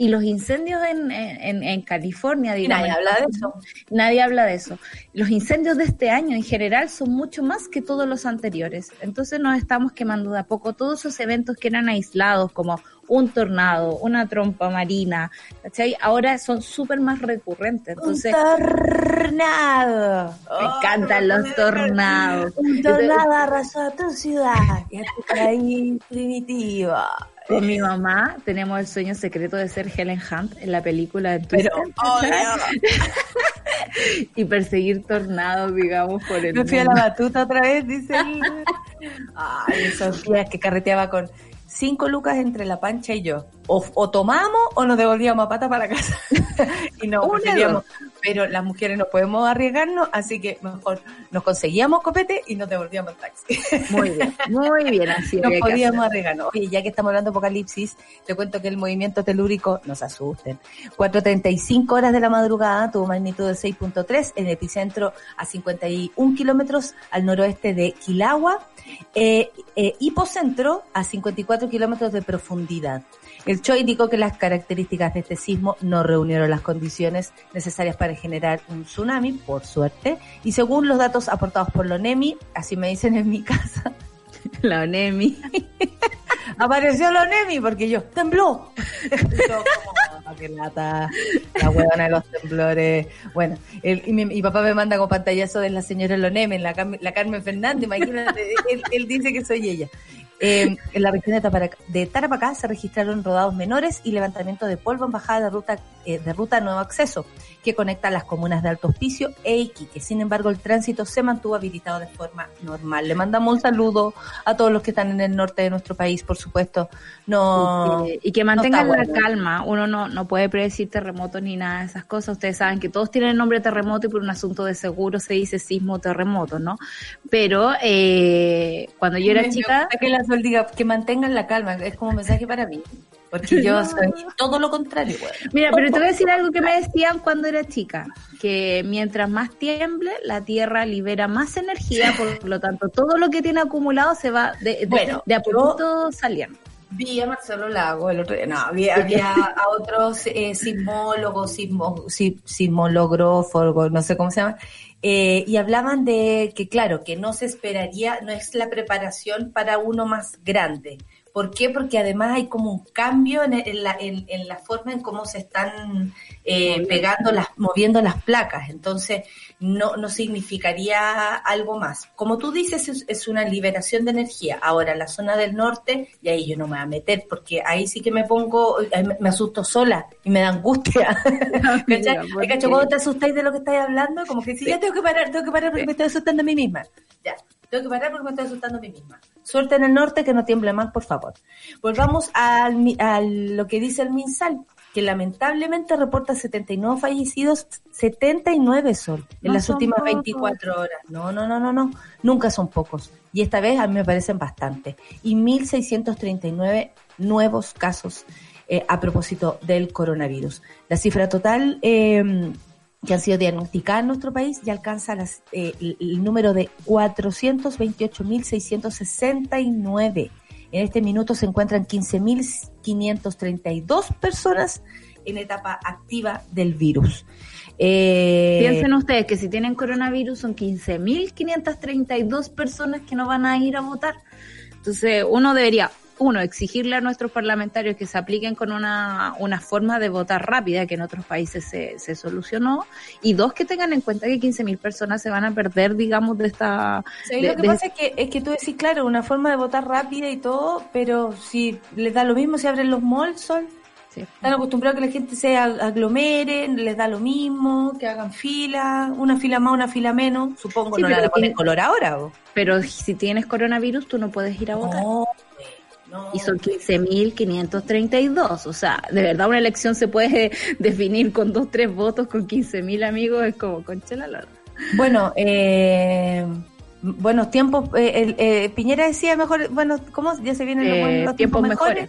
Y los incendios en, en, en California, digamos, nadie habla de eso. Nadie habla de eso. Los incendios de este año en general son mucho más que todos los anteriores. Entonces nos estamos quemando de a poco. Todos esos eventos que eran aislados, como un tornado, una trompa marina, ¿cachai? Ahora son súper más recurrentes. Entonces, un tornado. me encantan los tornados. Un tornado arrasó a tu ciudad y a tu país primitivo. Con mi mamá tenemos el sueño secreto de ser Helen Hunt en la película de Twister, Pero, y perseguir tornados, digamos, por el Me fui a la batuta otra vez, dice. Ay, esos días que carreteaba con cinco lucas entre la pancha y yo. O, o tomamos o nos devolvíamos a pata para casa. y no. Pero las mujeres no podemos arriesgarnos, así que mejor nos conseguíamos copete y nos devolvíamos en taxi. Muy bien, muy bien, así no había que podíamos arriesgarnos. Oye, ya que estamos hablando de apocalipsis, te cuento que el movimiento telúrico, nos asusten, 4.35 horas de la madrugada tuvo magnitud de 6.3 en el epicentro a 51 kilómetros al noroeste de Quilagua, eh, eh, hipocentro a 54 kilómetros de profundidad. El CHO indicó que las características de este sismo no reunieron las condiciones necesarias para generar un tsunami, por suerte, y según los datos aportados por la ONEMI, así me dicen en mi casa, La ONEMI. Apareció la Nemi porque yo, tembló. Yo como, "Ah, qué lata, la huevona de los temblores. Bueno, el- y mi, mi papá me manda con pantallazo de la señora Lonemi, la, la Carmen Fernández, imagínate, él, él dice que soy ella. Eh, en la región de, Tarapacá se registraron rodados menores y levantamiento de polvo en bajada de ruta, eh, de ruta Nuevo Acceso, que conecta las comunas de Alto Hospicio e Iquique. Sin embargo, el tránsito se mantuvo habilitado de forma normal. Le mandamos un saludo a todos los que están en el norte de nuestro país, por supuesto. No, y, que, y que mantengan no la bueno. calma. Uno no, no puede predecir terremotos ni nada de esas cosas. Ustedes saben que todos tienen el nombre terremoto y por un asunto de seguro se dice sismo terremoto, ¿no? Pero eh, cuando yo era chica, que la Sol diga que mantengan la calma, es como un mensaje para mí. Porque yo soy todo lo contrario, güey. Mira, pero te voy a decir algo que me decían cuando era chica, que mientras más tiemble, la Tierra libera más energía, por lo tanto, todo lo que tiene acumulado se va de, de, Bueno, de a poquito saliendo. Vi a Marcelo Lago el otro día, no, había, había a otros eh, sismólogos, sismo, si- sismologrófagos, no sé cómo se llama, eh, y hablaban de que, claro, que no se esperaría, no es la preparación para uno más grande. ¿Por qué? Porque además hay como un cambio en, en la, en, en la forma en cómo se están eh, pegando las, moviendo las placas. Entonces, no, no significaría algo más. Como tú dices, es, es una liberación de energía. Ahora, la zona del norte, y ahí yo no me voy a meter, porque ahí sí que me pongo, me, asusto sola y me da angustia. ¿Cachai? Mira, ¿por Ay, cacho, qué? cuando te asustáis de lo que estáis hablando, como que sí, ya tengo que parar, tengo que parar porque me estoy asustando a mí misma. Ya, tengo que parar porque me estoy asustando a mí misma. Suerte en el norte, que no tiemble más, por favor. Volvamos al, a lo que dice el MinSal, que lamentablemente reporta 79 fallecidos, 79 sol, en No las son últimas pocos. 24 horas. No, no, no, no, no, nunca son pocos. Y esta vez a mí me parecen bastante. Y 1.639 nuevos casos eh, a propósito del coronavirus. La cifra total eh, que han sido diagnosticadas en nuestro país ya alcanza las, eh, el, número de 428.669. En este minuto se encuentran 15.532 personas en etapa activa del virus. Eh, Piensen ustedes que si tienen coronavirus son 15.532 personas que no van a ir a votar. Entonces uno debería uno, exigirle a nuestros parlamentarios que se apliquen con una, una forma de votar rápida que en otros países se, se solucionó, y dos, que tengan en cuenta que 15.000 personas se van a perder, digamos, de esta... Sí, de- lo que de- pasa es que, es que tú decís, claro, una forma de votar rápida y todo, pero si les da lo mismo si abren los malls, Sol, sí. están acostumbrados a que la gente se ag- aglomere, les da lo mismo, que hagan fila, una fila más, una fila menos, supongo, Sí, no pero la ponen tiene- color ahora, ¿o? Pero si tienes coronavirus, tú no puedes ir a votar. No, no. Y son 15.532. O sea, de verdad una elección se puede definir con dos, tres votos, con 15.000 amigos, es como concha la lora. Bueno, eh, buenos tiempos, eh, el, eh, Piñera decía mejor, bueno, ¿cómo? Ya se vienen los, Eh, buenos- los tiempos mejores.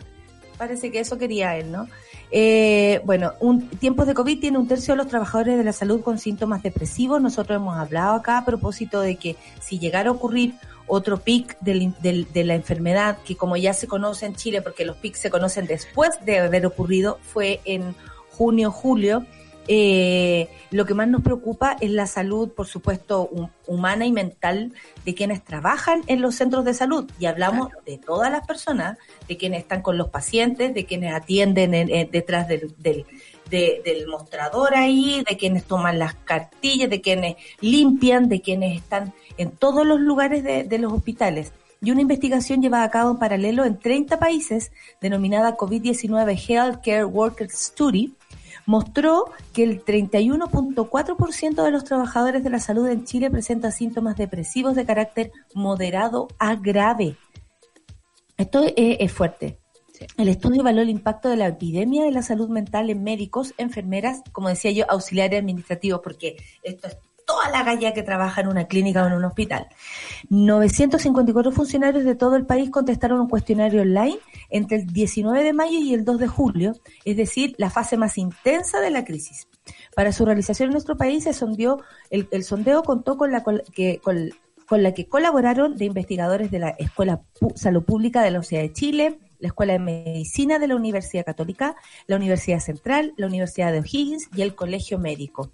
Parece que eso quería él, ¿no? Eh, bueno, un, tiempos de COVID tiene un tercio de los trabajadores de la salud con síntomas depresivos. Nosotros hemos hablado acá a propósito de que si llegara a ocurrir otro pic del- del- de la enfermedad, que como ya se conoce en Chile, porque los pics se conocen después de haber ocurrido, fue en junio, julio, eh, lo que más nos preocupa es la salud, por supuesto, hu- humana y mental de quienes trabajan en los centros de salud. Y hablamos de todas las personas, de quienes están con los pacientes, de quienes atienden en- en- detrás del, del, de- del mostrador ahí, de quienes toman las cartillas, de quienes limpian, de quienes están en todos los lugares de, de los hospitales. Y una investigación llevada a cabo en paralelo en 30 países, denominada COVID-19 Healthcare Worker Study, mostró que el 31.4% de los trabajadores de la salud en Chile presenta síntomas depresivos de carácter moderado a grave. Esto es, es fuerte. El estudio evaluó el impacto de la epidemia de la salud mental en médicos, enfermeras, como decía yo, auxiliares administrativos, porque esto es toda la galla que trabaja en una clínica o en un hospital. 954 funcionarios de todo el país contestaron un cuestionario online entre el 19 de mayo y el 2 de julio, es decir, la fase más intensa de la crisis. Para su realización en nuestro país, se sondeó, el, el sondeo contó con la, que, con, la que colaboraron de investigadores de la Escuela Salud Pública de la Universidad de Chile, la Escuela de Medicina de la Universidad Católica, la Universidad Central, la Universidad de O'Higgins y el Colegio Médico.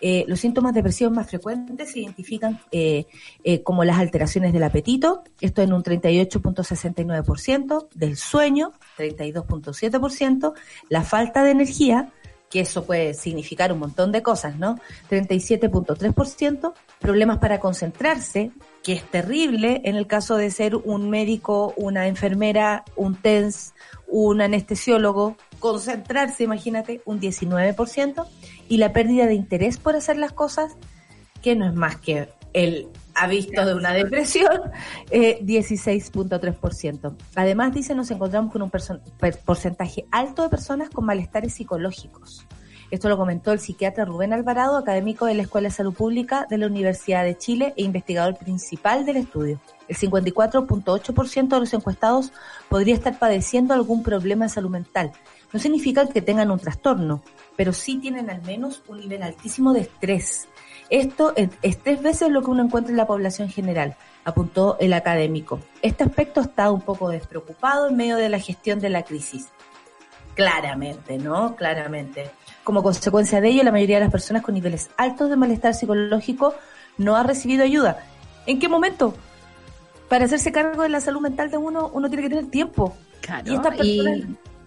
Eh, los síntomas depresivos más frecuentes se identifican eh, eh, como las alteraciones del apetito, esto en un 38.69%, del sueño, 32.7%, la falta de energía, que eso puede significar un montón de cosas, ¿no? 37.3%, problemas para concentrarse, que es terrible en el caso de ser un médico, una enfermera, un TENS, un anestesiólogo, concentrarse, imagínate, un 19%, y la pérdida de interés por hacer las cosas, que no es más que el avisto de una depresión, eh, 16.3%. Además, dice, nos encontramos con un porcentaje alto de personas con malestares psicológicos. Esto lo comentó el psiquiatra Rubén Alvarado, académico de la Escuela de Salud Pública de la Universidad de Chile e investigador principal del estudio. El 54.8% de los encuestados podría estar padeciendo algún problema de salud mental. No significa que tengan un trastorno, pero sí tienen al menos un nivel altísimo de estrés. Esto es, es tres veces lo que uno encuentra en la población general, apuntó el académico. Este aspecto está un poco despreocupado en medio de la gestión de la crisis. Claramente, ¿no? Claramente. Como consecuencia de ello, la mayoría de las personas con niveles altos de malestar psicológico no ha recibido ayuda. ¿En qué momento? Para hacerse cargo de la salud mental de uno, uno tiene que tener tiempo. Claro. Y estas personas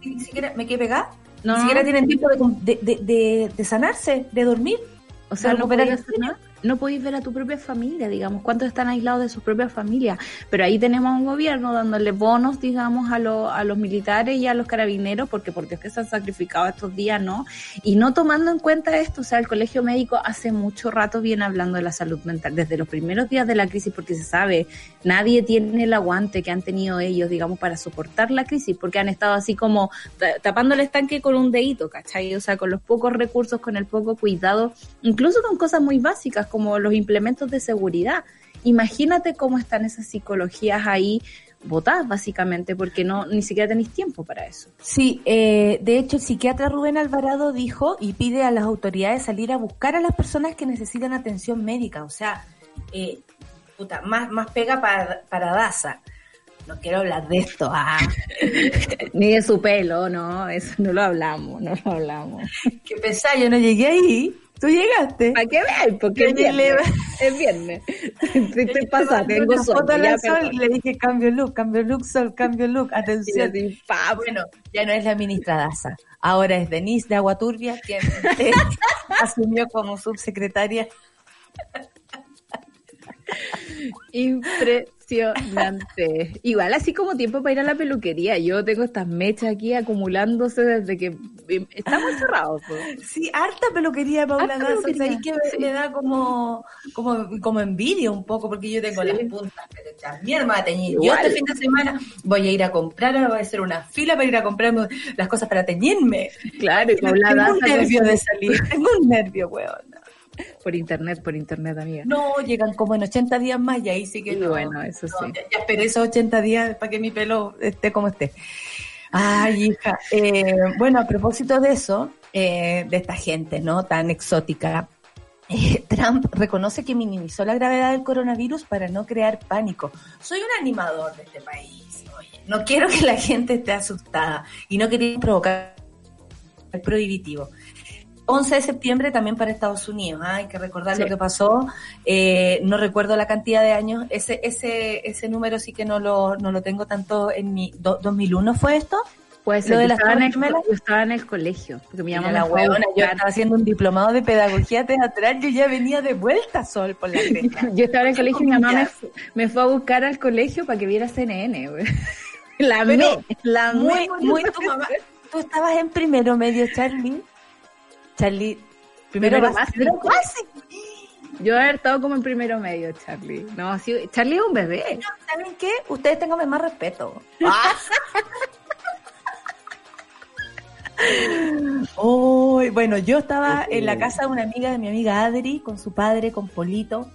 y- ni siquiera, ¿me quedé pegada? No. Ni siquiera tienen tiempo de, de, de, de- de sanarse, de dormir. O sea, no recuperar el sueño. No podéis ver a tu propia familia, digamos, cuántos están aislados de su propia familia. Pero ahí tenemos a un gobierno dándole bonos, digamos, a, lo- a los militares y a los carabineros, porque por Dios que se han sacrificado estos días, ¿no? Y no tomando en cuenta esto, o sea, el colegio médico hace mucho rato viene hablando de la salud mental, desde los primeros días de la crisis, porque se sabe, nadie tiene el aguante que han tenido ellos, digamos, para soportar la crisis, porque han estado así como ta- tapando el estanque con un dedito, ¿cachai? O sea, con los pocos recursos, con el poco cuidado, incluso con cosas muy básicas como los implementos de seguridad. Imagínate cómo están esas psicologías ahí botadas, básicamente, porque no ni siquiera tenéis tiempo para eso. Sí, eh, de hecho el psiquiatra Rubén Alvarado dijo y pide a las autoridades salir a buscar a las personas que necesitan atención médica. O sea, eh, puta, más, más pega para, para Daza. No quiero hablar de esto. Ah, Ni de su pelo, no, eso no lo hablamos, no lo hablamos. qué pesado, yo no llegué ahí. Tú llegaste. ¿Para qué veas? Porque es viernes. Es viernes. Si te pasa, tengo una foto Ya, sol y le dije cambio look, cambio look, sol, cambio look, atención. pa, Ah, bueno, ya no es la ministra Daza, ahora es Denise de Agua Turbia, quien eh, asumió como subsecretaria. Impresionante. Igual así como tiempo para ir a la peluquería. Yo tengo estas mechas aquí acumulándose desde que eh, estamos cerrados. po. Sí, harta peluquería, Paula Harta peluquería, ahí que me, sí. me da como, como, como envidia un poco, porque yo tengo Sí. las puntas, pero hechas mierda a teñir. Yo Igual. este fin de semana voy a ir a comprar, voy a hacer una fila para ir a comprarme las cosas para teñirme. Claro, y Paula tengo un nervio de salir, tengo un nervio, weón. Por internet, por internet, amiga. No, llegan como en 80 días más y ahí sí que Y no. bueno, eso No, sí. ya, ya esperé esos 80 días para que mi pelo esté como esté. Ay, hija. Eh, bueno, a propósito de eso, eh, de esta gente, ¿no? Tan exótica. eh, Trump reconoce que minimizó la gravedad del coronavirus para no crear pánico. Soy un animador de este país. Oye, no quiero que la gente esté asustada y no quería provocar el prohibitivo. 11 de septiembre también para Estados Unidos. ¿ah? Hay que recordar Sí. lo que pasó. Eh, no recuerdo la cantidad de años. Ese ese ese número sí que no lo, no lo tengo tanto en mi... do- ¿2001 fue esto? Pues Lo de las estaba en el, yo estaba en el colegio. Porque mi Mira mamá la huevona, yo estaba haciendo un diplomado de pedagogía teatral. Yo ya venía de vuelta sol por la cresta. Yo estaba en el colegio y mi mamá me, me fue a buscar al colegio para que viera CNN, güey. La Pero me, la muy, muy tu mamá. Tú estabas en primero medio, Charlie. Charlie, primero, Primero básico. básico. Yo he estado como en primero medio, Charlie. No, sí, Charlie es un bebé. ¿Saben qué? Ustedes tengan más respeto. Uy, bueno, yo estaba en la casa de una amiga de mi amiga Adri, con su padre, con Polito,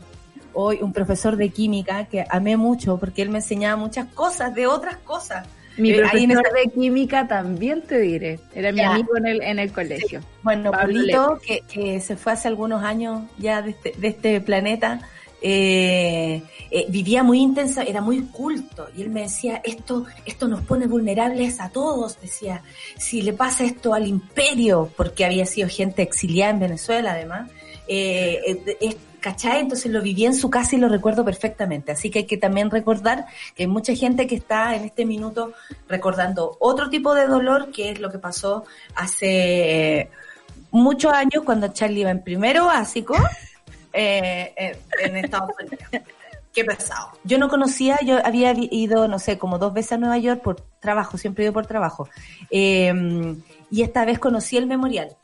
hoy un profesor de química que amé mucho porque él me enseñaba muchas cosas de otras cosas. Mi Eh, ahí en profesor esa- de química también te diré. Era mi Ya. amigo en el, en el colegio. Bueno, Pablo Polito, que, que se fue hace algunos años ya de este, de este planeta, eh, eh, vivía muy intensa, era muy culto, y él me decía, esto, esto nos pone vulnerables a todos, decía, si le pasa esto al imperio, porque había sido gente exiliada en Venezuela además, eh, eh, es- ¿cachai? Entonces lo viví en su casa y lo recuerdo perfectamente, así que hay que también recordar que hay mucha gente que está en este minuto recordando otro tipo de dolor, que es lo que pasó hace eh, muchos años cuando Charlie iba en primero básico eh, eh, en Estados Unidos. Qué pesado. Yo no conocía, yo había ido, no sé, como dos veces a Nueva York por trabajo, siempre he ido por trabajo. Eh, y esta vez conocí el memorial.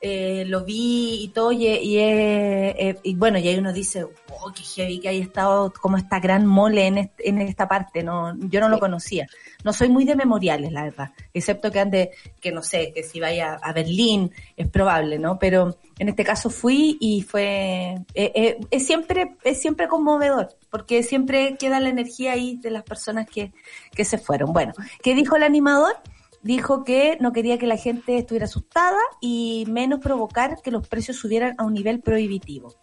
Eh, lo vi y todo, y, y, eh, y bueno, y ahí uno dice, oh, qué heavy que haya estado como esta gran mole en, en esta parte, no, yo no lo conocía. No soy muy de memoriales, la verdad, excepto que ande, que no sé, que si vaya a Berlín, es probable, ¿no? Pero en este caso fui y fue, eh, eh, es siempre, es siempre conmovedor, porque siempre queda la energía ahí de las personas que, que se fueron. Bueno, ¿qué dijo el animador? Dijo que no quería que la gente estuviera asustada y menos provocar que los precios subieran a un nivel prohibitivo.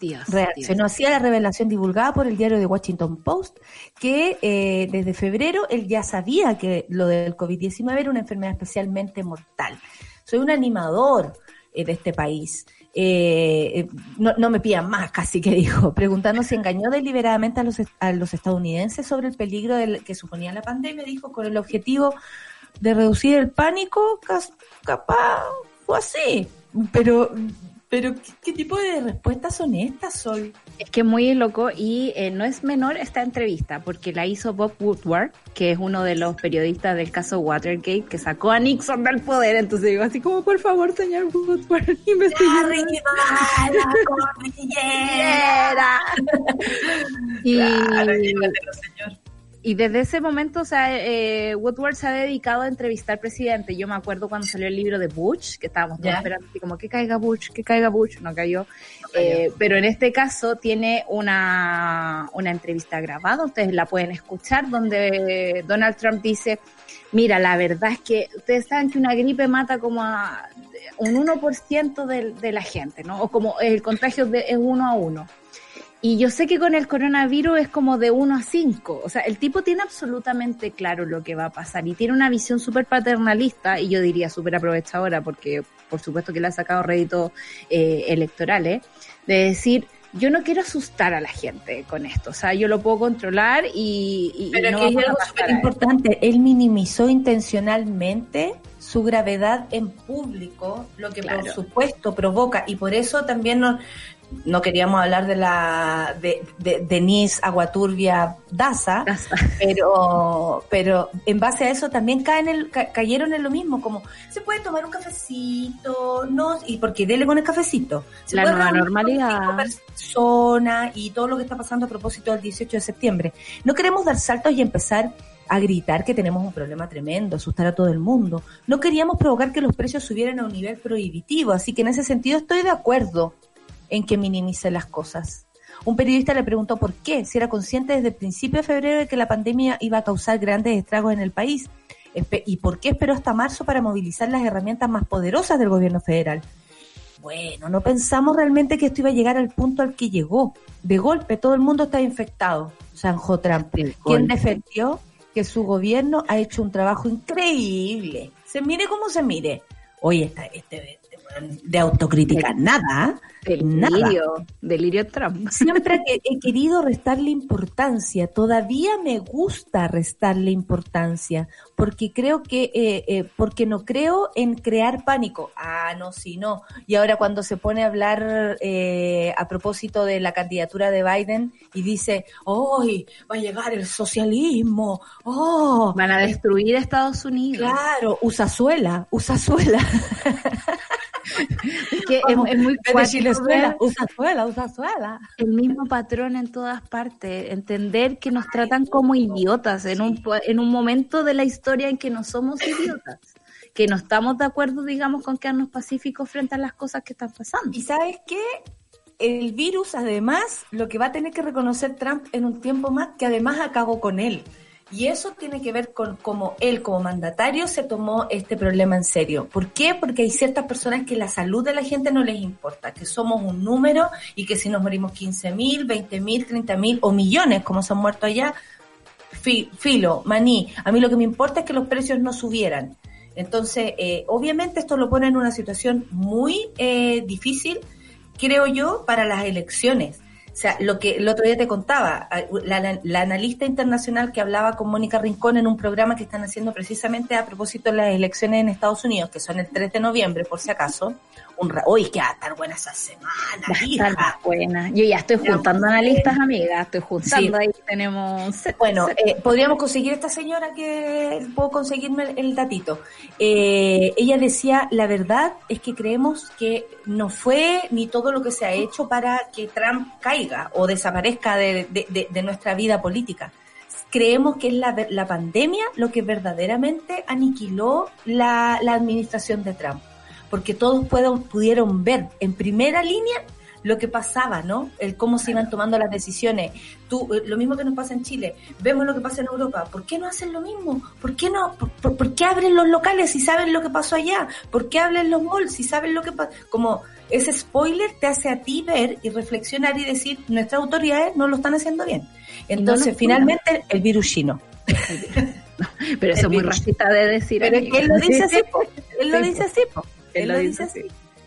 Dios. Reaccionó así a la revelación divulgada por el diario The Washington Post, que eh, desde febrero él ya sabía que lo del COVID-19 era una enfermedad especialmente mortal. Soy un animador eh, de este país. Eh, eh, no, no me pidan más, casi que dijo, preguntando si engañó deliberadamente a los, a los estadounidenses sobre el peligro del, que suponía la pandemia, dijo, con el objetivo de reducir el pánico, capaz fue así. Pero, pero ¿qué, qué tipo de respuestas son estas, Sol? Es que es muy loco y eh, no es menor esta entrevista porque la hizo Bob Woodward, que es uno de los periodistas del caso Watergate que sacó a Nixon del poder. Entonces digo así como, por favor, señor Woodward, investigue. ¡Arriba la cordillera! Y, Claro, llévatelo, señor. Y desde ese momento, o sea, eh, Woodward se ha dedicado a entrevistar presidente. Yo me acuerdo cuando salió el libro de Bush, que estábamos todos esperando así como que caiga Bush, que caiga Bush, no cayó. Eh, pero en este caso tiene una, una entrevista grabada, ustedes la pueden escuchar, donde Donald Trump dice, mira, la verdad es que ustedes saben que una gripe mata como a un 1% de, de la gente, ¿no? O como el contagio de, es uno a uno. Y yo sé que con el coronavirus es como de 1 a 5. O sea, el tipo tiene absolutamente claro lo que va a pasar y tiene una visión súper paternalista y yo diría súper aprovechadora porque por supuesto que le ha sacado réditos eh, electorales, de decir, yo no quiero asustar a la gente con esto. O sea, yo lo puedo controlar y, y- y Pero no que hay algo súper importante, él minimizó intencionalmente su gravedad en público, lo que Claro. por supuesto provoca, y por eso también no, no queríamos hablar de la de, de Denise Aguaturbia Daza, pero pero en base a eso también caen el, ca- cayeron en lo mismo, como se puede tomar un cafecito, no, y porque dele con el cafecito. Se La puede nueva normalidad. y todo lo que está pasando a propósito del 18 de septiembre. No queremos dar saltos y empezar a gritar que tenemos un problema tremendo, asustar a todo el mundo. No queríamos provocar que los precios subieran a un nivel prohibitivo, así que en ese sentido estoy de acuerdo en que minimice las cosas. Un periodista le preguntó por qué, si era consciente desde el principio de febrero de que la pandemia iba a causar grandes estragos en el país y por qué esperó hasta marzo para movilizar las herramientas más poderosas del gobierno federal. Bueno, no pensamos realmente que esto iba a llegar al punto al que llegó. De golpe todo el mundo está infectado, zanjó Trump, quien defendió que su gobierno ha hecho un trabajo increíble. Se mire como se mire. Oye, esta- este, de autocrítica, nada. Nada. Delirio, delirio Trump. Siempre que he querido restarle importancia, todavía me gusta restarle importancia, porque creo que, eh, eh, porque no creo en crear pánico. Ah, no, sí, no. Y ahora cuando se pone a hablar eh, a propósito de la candidatura de Biden y dice, ¡hoy va a llegar el socialismo! ¡Oh! Van a destruir Estados Unidos. Claro, Usazuela, Usazuela. Es que es, es muy Desde cuático Chilezuela, ver Usazuela, Usazuela. el mismo patrón en todas partes, entender que nos tratan como idiotas en un, en un momento de la historia en que no somos idiotas, que no estamos de acuerdo, digamos, con quedarnos pacíficos frente a las cosas que están pasando. ¿Y sabes qué? El virus, además, lo que va a tener que reconocer Trump en un tiempo más, que además acabó con él. Y eso tiene que ver con cómo él, como mandatario, se tomó este problema en serio. ¿Por qué? Porque hay ciertas personas que la salud de la gente no les importa, que somos un número y que si nos morimos 15 mil, 20 mil, 30 mil o millones, como se han muerto allá, fi- filo, maní. A mí lo que me importa es que los precios no subieran. Entonces, eh, obviamente esto lo pone en una situación muy eh, difícil, creo yo, para las elecciones. O sea, lo que el otro día te contaba, la analista internacional que hablaba con Mónica Rincón en un programa que están haciendo precisamente a propósito de las elecciones en Estados Unidos, que son el 3 de noviembre, por si acaso. Un Uy, que va a estar buena esa semana, Va a estar hija. más buena. Yo ya estoy juntando analistas, amigas, estoy juntando, Sí. ahí tenemos set, Bueno, set. eh, podríamos conseguir esta señora que puedo conseguirme el, el datito. Eh, ella decía, la verdad es que creemos que no fue ni todo lo que se ha hecho para que Trump caiga o desaparezca de, de- de- de nuestra vida política. Creemos que es la, la pandemia lo que verdaderamente aniquiló la, la administración de Trump. Porque todos puedo- pudieron ver en primera línea lo que pasaba, ¿no? El cómo se iban tomando las decisiones. Tú, eh, lo mismo que nos pasa en Chile, vemos lo que pasa en Europa. ¿Por qué no hacen lo mismo? ¿Por qué no? ¿Por, por- por qué abren los locales si saben lo que pasó allá? ¿Por qué abren los malls si saben lo que pasó? Como ese spoiler te hace a ti ver y reflexionar y decir, nuestras autoridades no lo están haciendo bien. Entonces, finalmente, el virus chino. Pero eso es muy racista de decir. Pero es que él lo dice así, po. él lo dice así, po. Él lo dice así.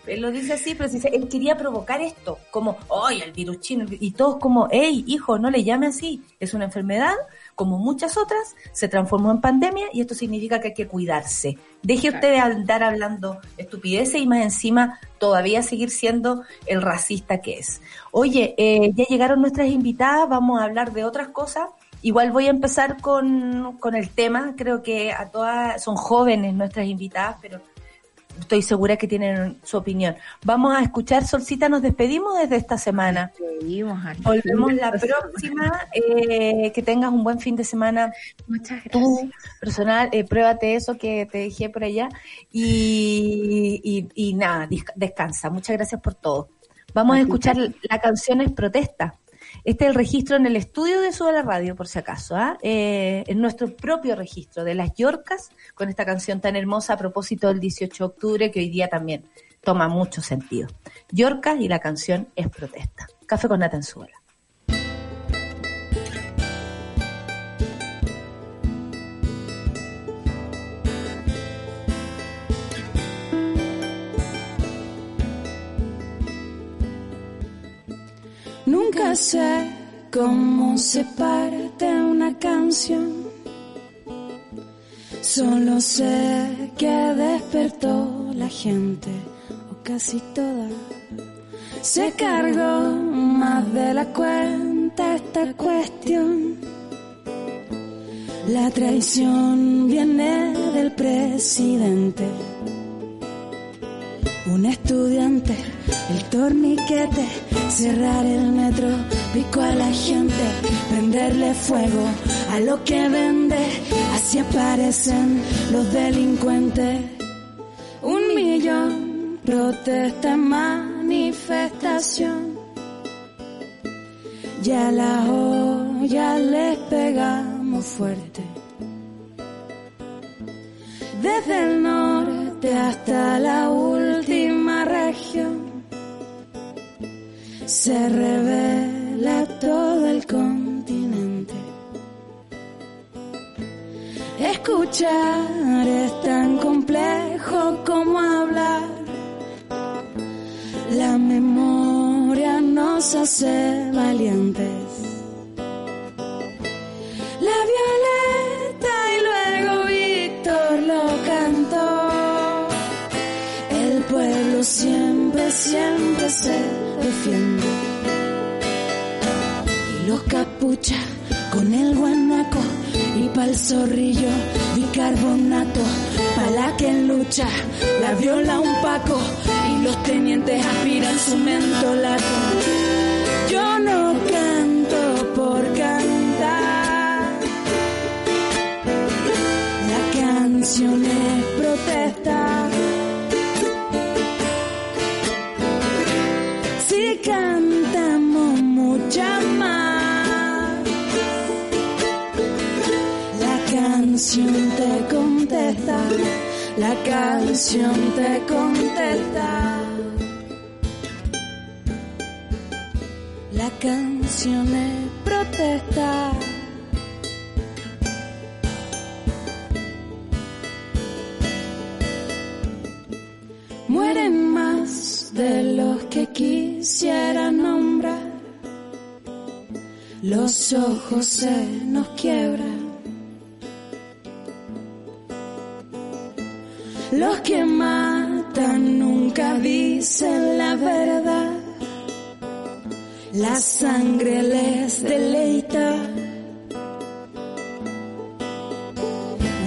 Él lo dice así, pero si se- él quería provocar esto, como, ¡ay, el virus chino! Y todos como, ¡hey, hijo, no le llame así! Es una enfermedad, como muchas otras, se transformó en pandemia y esto significa que hay que cuidarse. Deje Claro. usted de andar hablando estupideces y más encima todavía seguir siendo el racista que es. Oye, eh, ya llegaron nuestras invitadas, vamos a hablar de otras cosas. Igual voy a empezar con, con el tema, creo que a todas, son jóvenes nuestras invitadas, pero estoy segura que tienen su opinión. Vamos a escuchar, Solcita, nos despedimos desde esta semana. Al Volvemos la próxima, eh, que tengas un buen fin de semana Muchas gracias. tú, personal, eh, pruébate eso que te dejé por allá y, y, y nada, descansa. Muchas gracias por todo. Vamos a escuchar la canción es Protesta. Este es el registro en el estudio de Sube la Radio, por si acaso, ¿ah? Eh, es nuestro propio registro de las Yorcas con esta canción tan hermosa a propósito del 18 de octubre que hoy día también toma mucho sentido. Yorcas y la canción es Protesta. Café con Nata en Súbela. Nunca sé cómo se parte una canción. Solo sé que despertó la gente, o casi toda. Se cargó más de la cuenta esta cuestión. La traición viene del presidente. Un estudiante, el torniquete, cerrar el metro, pico a la gente, prenderle fuego a lo que vende, así aparecen los delincuentes. Un millón, protesta, manifestación. Ya la olla les pegamos fuerte. Desde el norte hasta la región se revela todo el continente. Escuchar es tan complejo como hablar. La memoria nos hace valientes. La violeta y luego siempre, siempre se defiende. Y los capuchas con el guanaco y pa'l zorrillo bicarbonato. Pa' la que lucha la viola un paco y los tenientes aspiran su mentolato. Canción te contesta, la canción te contesta. La canción es protesta. Mueren más de los que quisiera nombrar. Los ojos se nos quiebran. Los que matan nunca dicen la verdad. La sangre les deleita.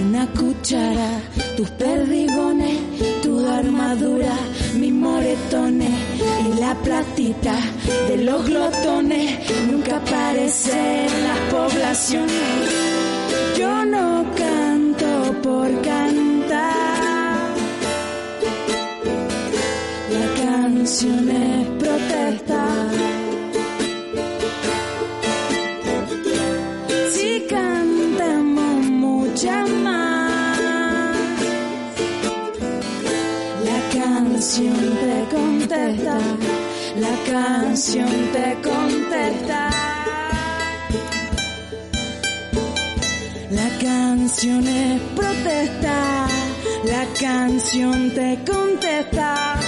Una cuchara, tus perdigones, tu armadura, mis moretones y la platita de los glotones nunca aparece en las poblaciones. Yo no La canción es protesta. Si cantamos mucha más, la canción te contesta, la canción te contesta. La canción es protesta, la canción te contesta,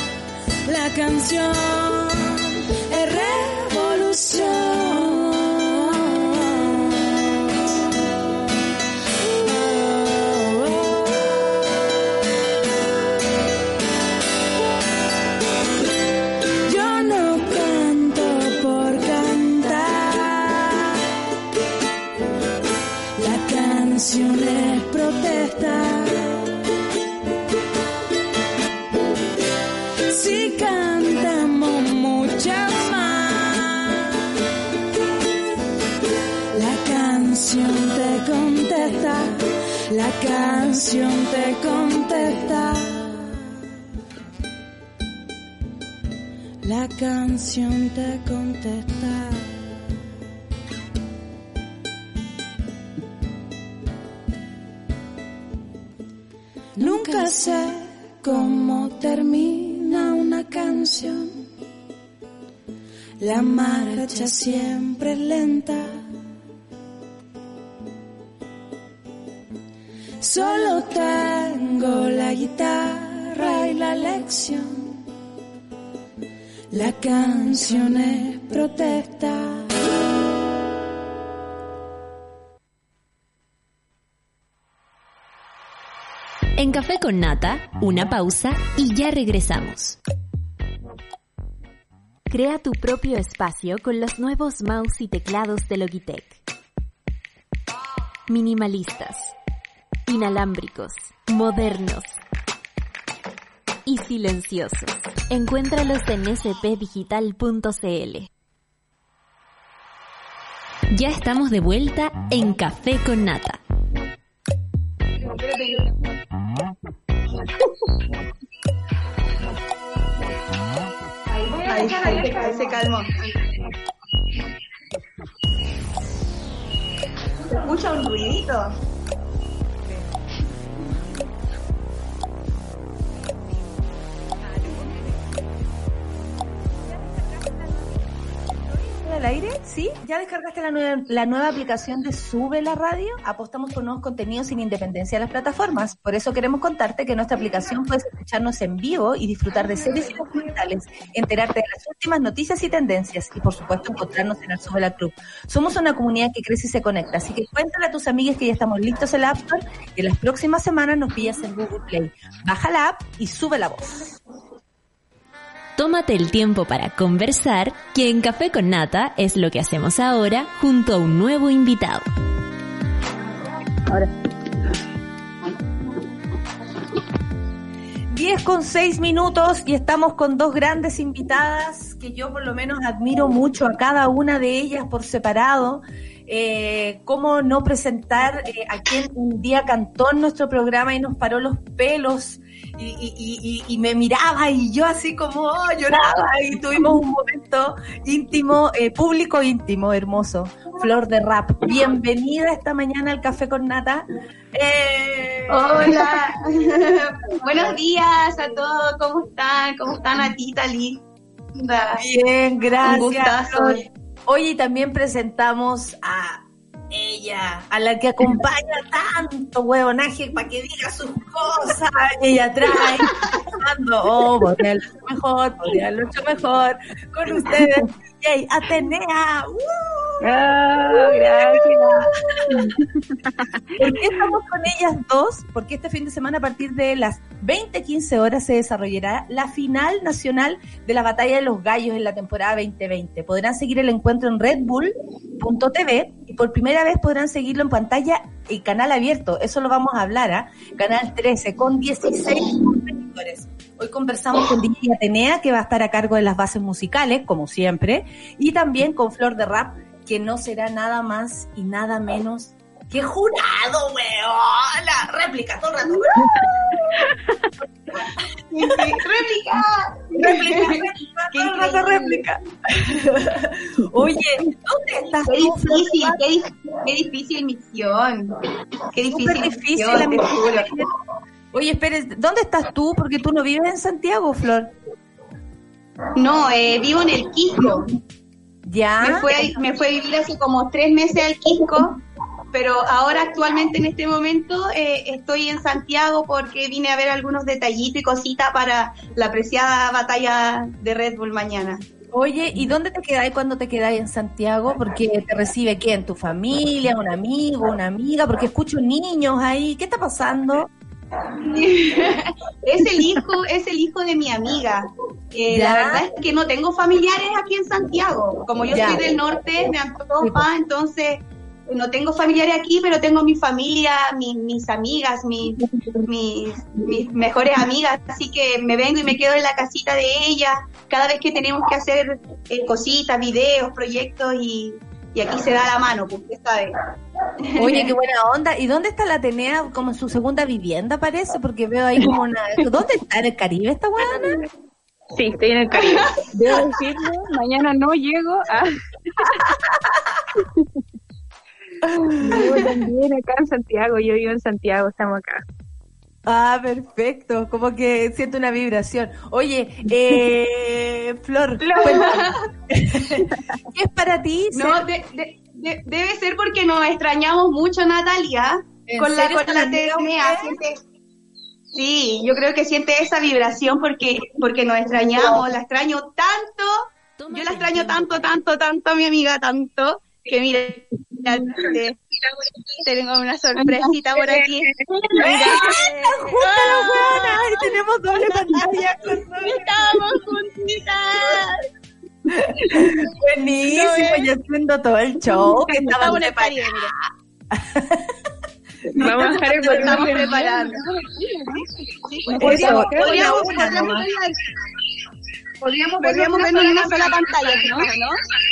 la canción canción te contesta. La canción te contesta. Nunca sé cómo termina una canción. La marcha siempre es lenta. Solo tengo la guitarra y la lección. La canción es protesta. En Café con Nata, una pausa y ya regresamos. Crea tu propio espacio con los nuevos mouse y teclados de Logitech. Minimalistas, inalámbricos, modernos y silenciosos. Encuéntralos en spdigital.cl. Ya estamos de vuelta en Café con Nata. Ahí, se calmó. ¿Se escucha un ruidito? Al aire? ¿Sí? ¿Ya descargaste la nueva, la nueva aplicación de Sube la Radio? Apostamos por nuevos contenidos sin independencia de las plataformas. Por eso queremos contarte que nuestra aplicación puedes escucharnos en vivo y disfrutar de series y documentales, enterarte de las últimas noticias y tendencias y, por supuesto, encontrarnos en el Sube la Club. Somos una comunidad que crece y se conecta, así que cuéntale a tus amigas que ya estamos listos en la App Store y en las próximas semanas nos pillas en Google Play. Baja la app y sube la voz. Tómate el tiempo para conversar, que en Café con Nata es lo que hacemos ahora junto a un nuevo invitado. Ahora. 10 con 6 minutos y estamos con dos grandes invitadas que yo por lo menos admiro mucho a cada una de ellas por separado. Eh, cómo no presentar eh, a quien un día cantó en nuestro programa y nos paró los pelos y, y, y, y me miraba y yo así como oh, lloraba y tuvimos un momento íntimo, eh, público íntimo, hermoso. Flor de Rap, bienvenida esta mañana al Café con Nata. Eh, Hola, buenos días a todos, ¿cómo están? ¿Cómo están a ti, Tali? Bien, gracias. Un gustazo. Hoy también presentamos a ella, a la que acompaña tanto huevonaje para que diga sus cosas. Ella trae, oh, podría haberlo hecho mejor, podría haberlo mejor. Con ustedes, Atenea. ¡Uh! Oh, gracias. ¿Por qué estamos con ellas dos? Porque este fin de semana a partir de las 20-15 horas se desarrollará la final nacional de la Batalla de los Gallos en la temporada 2020. Podrán seguir el encuentro en redbull.tv y por primera vez podrán seguirlo en pantalla y canal abierto. Eso lo vamos a hablar, ¿ah? Canal 13 con 16 competidores. Hoy conversamos con DJ Atenea, que va a estar a cargo de las bases musicales, como siempre, y también con Flor de Rap, que no será nada más y nada menos que jurado, weón. La réplica todo el rato. réplica, réplica, réplica, todo el rato réplica. Oye, ¿dónde estás Qué difícil, qué, dif- qué difícil misión. Qué difícil, Súper difícil misión, la misión. Oye, espere, ¿dónde estás tú? Porque tú no vives en Santiago, Flor. No, eh, vivo en el Quisco. Ya. Me fue, me fue a vivir hace como tres meses al Quisco, pero ahora actualmente en este momento eh, estoy en Santiago porque vine a ver algunos detallitos y cositas para la apreciada batalla de Red Bull mañana. Oye, ¿y dónde te quedáis cuando te quedáis en Santiago? Porque te recibe quién, tu familia, un amigo, una amiga, porque escucho niños ahí. ¿Qué está pasando? es el hijo, es el hijo de mi amiga. Eh, la verdad es que no tengo familiares aquí en Santiago. Como yo Ya. soy del norte, de Antofa, entonces no tengo familiares aquí, pero tengo mi familia, mi- mis amigas, mi- mis, mis mejores amigas, así que me vengo y me quedo en la casita de ellas cada vez que tenemos que hacer eh, cositas, videos, proyectos y, y aquí se da la mano, pues usted sabe. Oye, qué buena onda. ¿Y dónde está la Atenea? Como en su segunda vivienda, parece, porque veo ahí como una... ¿Dónde está? ¿En el Caribe esta weona? Sí, estoy en el Caribe. Debo decirlo, mañana no llego a... Vivo también acá en Santiago, yo vivo en Santiago, estamos acá. Ah, perfecto. Como que siento una vibración. Oye, eh, Flor. ¿qué es para ti No, de- de- de- debe ser porque nos extrañamos mucho, Natalia, ¿En con la, con la? Siente- Sí, yo creo que siente esa vibración porque, porque nos extrañamos, la extraño tanto yo la extraño tanto, tanto, tanto a mi amiga, tanto, que mira, te, te tengo una sorpresita por aquí. Mira, Ay, tenemos doble pantalla. Estábamos juntitas. Buenísimo, yo haciendo todo el show que party, mira. Vamos a bajar el volumen. preparando. Podríamos, Podríamos, podríamos, podríamos, podríamos, podríamos vernos en una sola pantalla, ¿no? ¿no?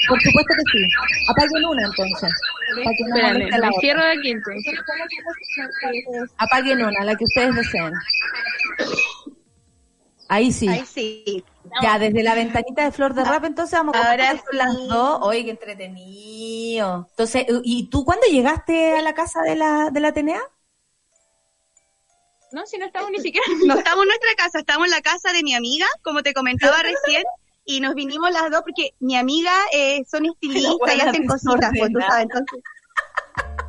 por supuesto que sí. Apaguen una entonces. No Espérame, moleste la otra. cierro de aquí entonces. Apaguen una, la que ustedes deseen. Ahí sí. Ahí sí. Ya, desde la ventanita de Flor de Rap, entonces vamos a Ahora con las sí. dos. Oye, qué entretenido. Entonces, ¿y tú cuándo llegaste a la casa de la, de la Atenea? No, si no estamos ni siquiera. No estamos en nuestra casa, estamos en la casa de mi amiga, como te comentaba recién, y nos vinimos las dos porque mi amiga eh, son estilistas y hacen cositas, pues tú sabes, entonces.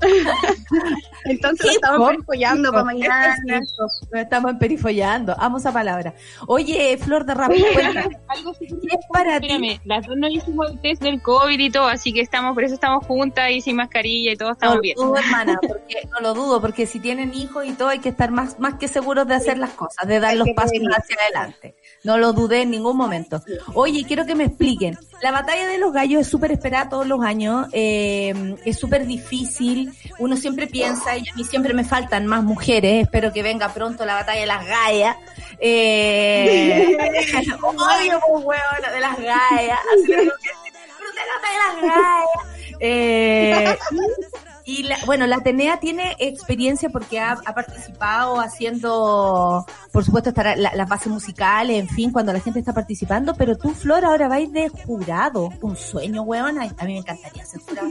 entonces lo estamos hip para mañana. Nos estamos emperifollando. Amo esa palabra. Oye, Flor de cuéntame, Algo así. ¿qué es para ti? Las dos no hicimos el test del COVID y todo, así que estamos, por eso estamos juntas y sin mascarilla y todo No estamos lo bien. dudo, hermana, porque no lo dudo, porque si tienen hijos y todo hay que estar más, más que seguros de hacer las cosas, de dar Hay los pasos hacia adelante. No lo dudé en ningún momento. Oye, quiero que me expliquen. La batalla de los gallos es súper esperada todos los años, eh, es súper difícil. Uno siempre piensa, y a mí siempre me faltan más mujeres, espero que venga pronto la batalla de las gallas. Eh, odio, pues, huevona, de las gallas. Así que tengo que decir, "Pero de la batalla de las gallas". Eh, y la, bueno, la Atenea tiene experiencia porque ha, participado haciendo, por supuesto, estará la- las bases musicales, en fin, cuando la gente está participando, pero tú, Flor, ahora vais de jurado. Un sueño, weón. A mí me encantaría ser jurado.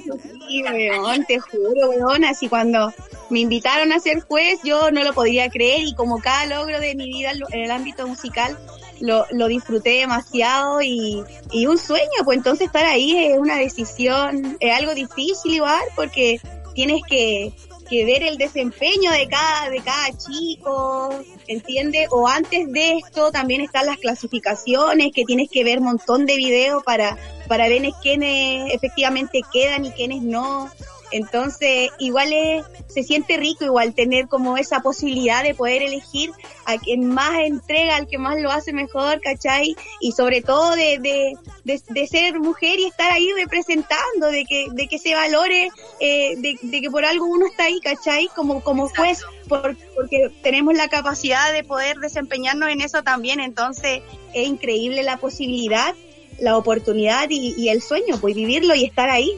Sí, weón, te juro, weón, así cuando me invitaron a ser juez, yo no lo podía creer y como cada logro de mi vida en el ámbito musical, lo, lo disfruté demasiado y, y un sueño, pues entonces estar ahí es una decisión, es algo difícil igual porque tienes que, que ver el desempeño de cada, de cada chico, ¿entiendes? O antes de esto también están las clasificaciones, que tienes que ver un montón de videos para, para ver quiénes efectivamente quedan y quiénes no. Entonces, igual es, se siente rico igual tener como esa posibilidad de poder elegir a quien más entrega, al que más lo hace mejor, ¿cachai? Y sobre todo de, de, de, de ser mujer y estar ahí representando, de que, de que se valore, eh, de, de que por algo uno está ahí, ¿cachai? Como, como juez, por- porque tenemos la capacidad de poder desempeñarnos en eso también, entonces es increíble la posibilidad, la oportunidad y, y el sueño, pues vivirlo y estar ahí.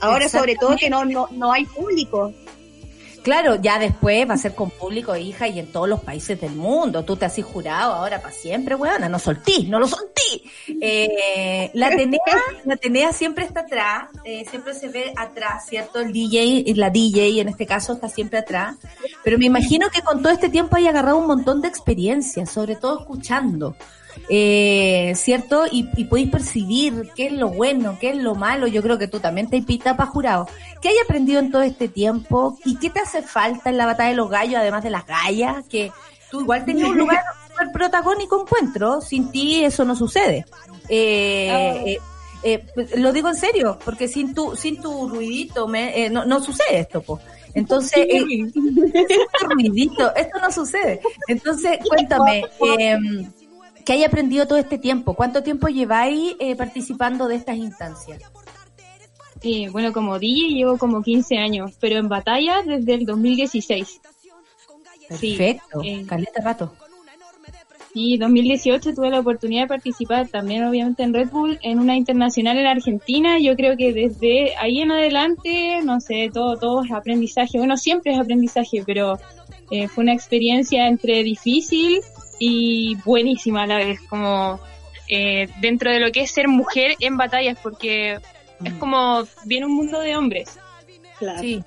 Ahora sobre todo que no, no, no hay público. Claro, ya después va a ser con público, hija, y en todos los países del mundo. Tú te has jurado ahora para siempre, weona. No soltí, no lo soltí. Eh, la Atenea, la Atenea siempre está atrás, eh, siempre se ve atrás, ¿cierto? El DJ, y la DJ en este caso está siempre atrás. Pero me imagino que con todo este tiempo hay agarrado un montón de experiencia, sobre todo escuchando. Eh, ¿Cierto? Y, y podéis percibir qué es lo bueno, qué es lo malo. Yo creo que tú también te pita para jurado. ¿Qué hay aprendido en todo este tiempo? ¿Y qué te hace falta en la batalla de los gallos, además de las gallas? Que tú igual tenías un lugar súper protagónico encuentro. Sin ti eso no sucede. Eh, eh, eh, pues, lo digo en serio, porque sin tu, sin tu ruidito me- eh, no, no sucede esto, po. Entonces, eh, ruidito, esto no sucede. Entonces, cuéntame, eh, ¿qué hay aprendido todo este tiempo? ¿Cuánto tiempo lleváis eh, participando de estas instancias? Eh, bueno, como DJ llevo como 15 años, pero en batalla desde el 2016. Sí, Perfecto, eh, caleta rato. Y 2018 tuve la oportunidad de participar también obviamente en Red Bull en una internacional en Argentina. Yo creo que desde ahí en adelante, no sé, todo, todo es aprendizaje. Bueno, siempre es aprendizaje, pero eh, fue una experiencia entre difícil y buenísima a la vez, como eh, dentro de lo que es ser mujer en batallas, porque es como viene un mundo de hombres. Claro. Sí.